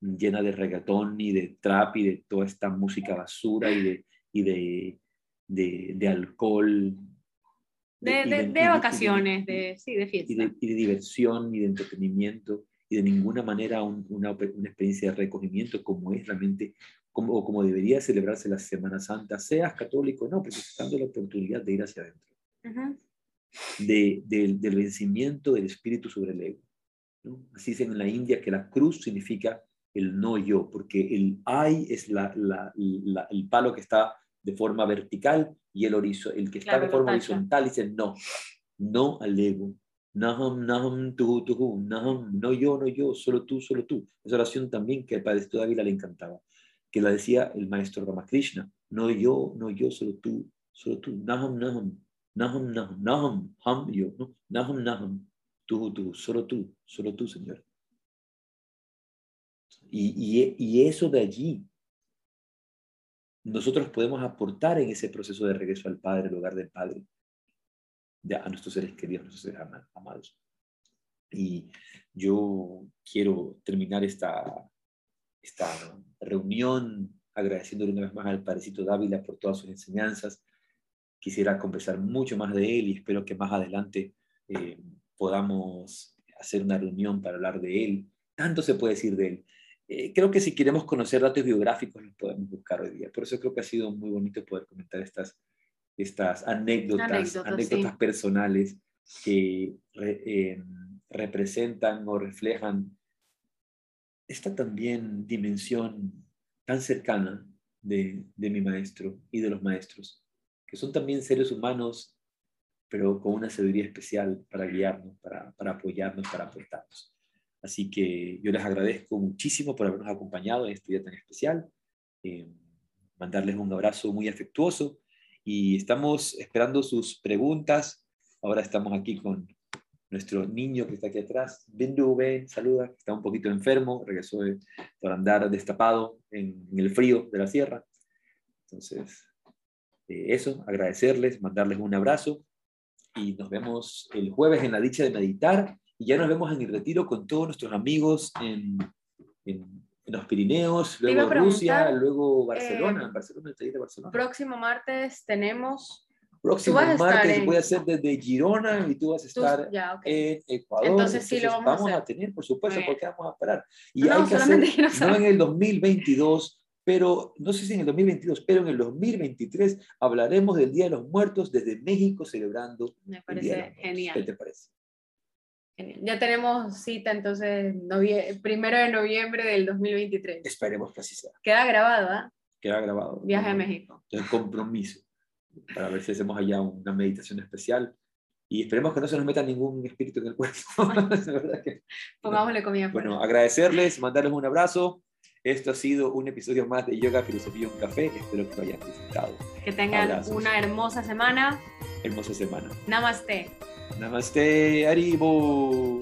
llena de reggaetón y de trap y de toda esta música basura y de, y de, de, alcohol. De, vacaciones, de, sí, de fiesta. Y de, diversión y de entretenimiento y de ninguna manera una, una, experiencia de recogimiento como es realmente como, o como debería celebrarse la Semana Santa, seas católico o no, pero dando la oportunidad de ir hacia adentro de, del vencimiento del espíritu sobre el ego. Así dicen en la India que la cruz significa el no yo, porque el ay es la, la, el palo que está de forma vertical y el, horizo, el que está de forma horizontal dice no, no al ego. Naham, naham, tu, tu, naham, no yo, no yo, solo tú, solo tú. Esa oración también que al Padre Dávila le encantaba, que la decía el maestro Ramakrishna, no yo, no yo, solo tú, solo tú, naham, naham, Nahum, Nahum, Nahum, Ham, yo, ¿no? Nahum, Nahum, tú, tú, solo tú, solo tú, Señor. Y, y, y eso de allí, nosotros podemos aportar en ese proceso de regreso al Padre, al hogar del Padre, de, a nuestros seres queridos, a nuestros seres amados. Y yo quiero terminar esta, esta reunión agradeciéndole una vez más al Padrecito Dávila por todas sus enseñanzas, quisiera conversar mucho más de él y espero que más adelante eh, podamos hacer una reunión para hablar de él. Tanto se puede decir de él. Eh, creo que si queremos conocer datos biográficos los podemos buscar hoy día. Por eso creo que ha sido muy bonito poder comentar estas, estas anécdotas, anécdotas, personales que eh, representan o reflejan esta también dimensión tan cercana de, de mi maestro y de los maestros que son también seres humanos, pero con una sabiduría especial para guiarnos, para, apoyarnos, para aportarnos. Así que yo les agradezco muchísimo por habernos acompañado en este día tan especial. Eh, mandarles un abrazo muy afectuoso y estamos esperando sus preguntas. Ahora estamos aquí con nuestro niño que está aquí atrás. Bindu, ven, saluda, está un poquito enfermo, regresó por andar destapado en, el frío de la sierra. Entonces, eh, eso, agradecerles, mandarles un abrazo y nos vemos el jueves en la dicha de meditar y ya nos vemos en el retiro con todos nuestros amigos en, en, los Pirineos, luego Rusia, luego Barcelona, eh, Barcelona, el de Barcelona. Próximo martes tenemos próximo martes voy a hacer desde Girona y tú vas a estar en Ecuador. Entonces, sí lo vamos, a, tener, por supuesto, porque vamos a esperar. Y hay que hacer, no en el 2022, pero no sé si en el 2022, pero en el 2023 hablaremos del Día de los Muertos desde México celebrando. Me parece genial. ¿Qué te parece? Genial. Ya tenemos cita entonces primero de noviembre del 2023. Esperemos que así sea. Queda grabado, ¿ah? Queda grabado. Viaje a México. El compromiso para ver si hacemos allá una meditación especial. Y esperemos que no se nos meta ningún espíritu en el cuerpo. Pongámosle comida. Bueno, agradecerles, mandarles un abrazo. Esto ha sido un episodio más de Yoga, Filosofía y un Café. Espero que lo hayan disfrutado. Que tengan una hermosa semana. Hermosa semana. Namaste. Namaste, Aribo.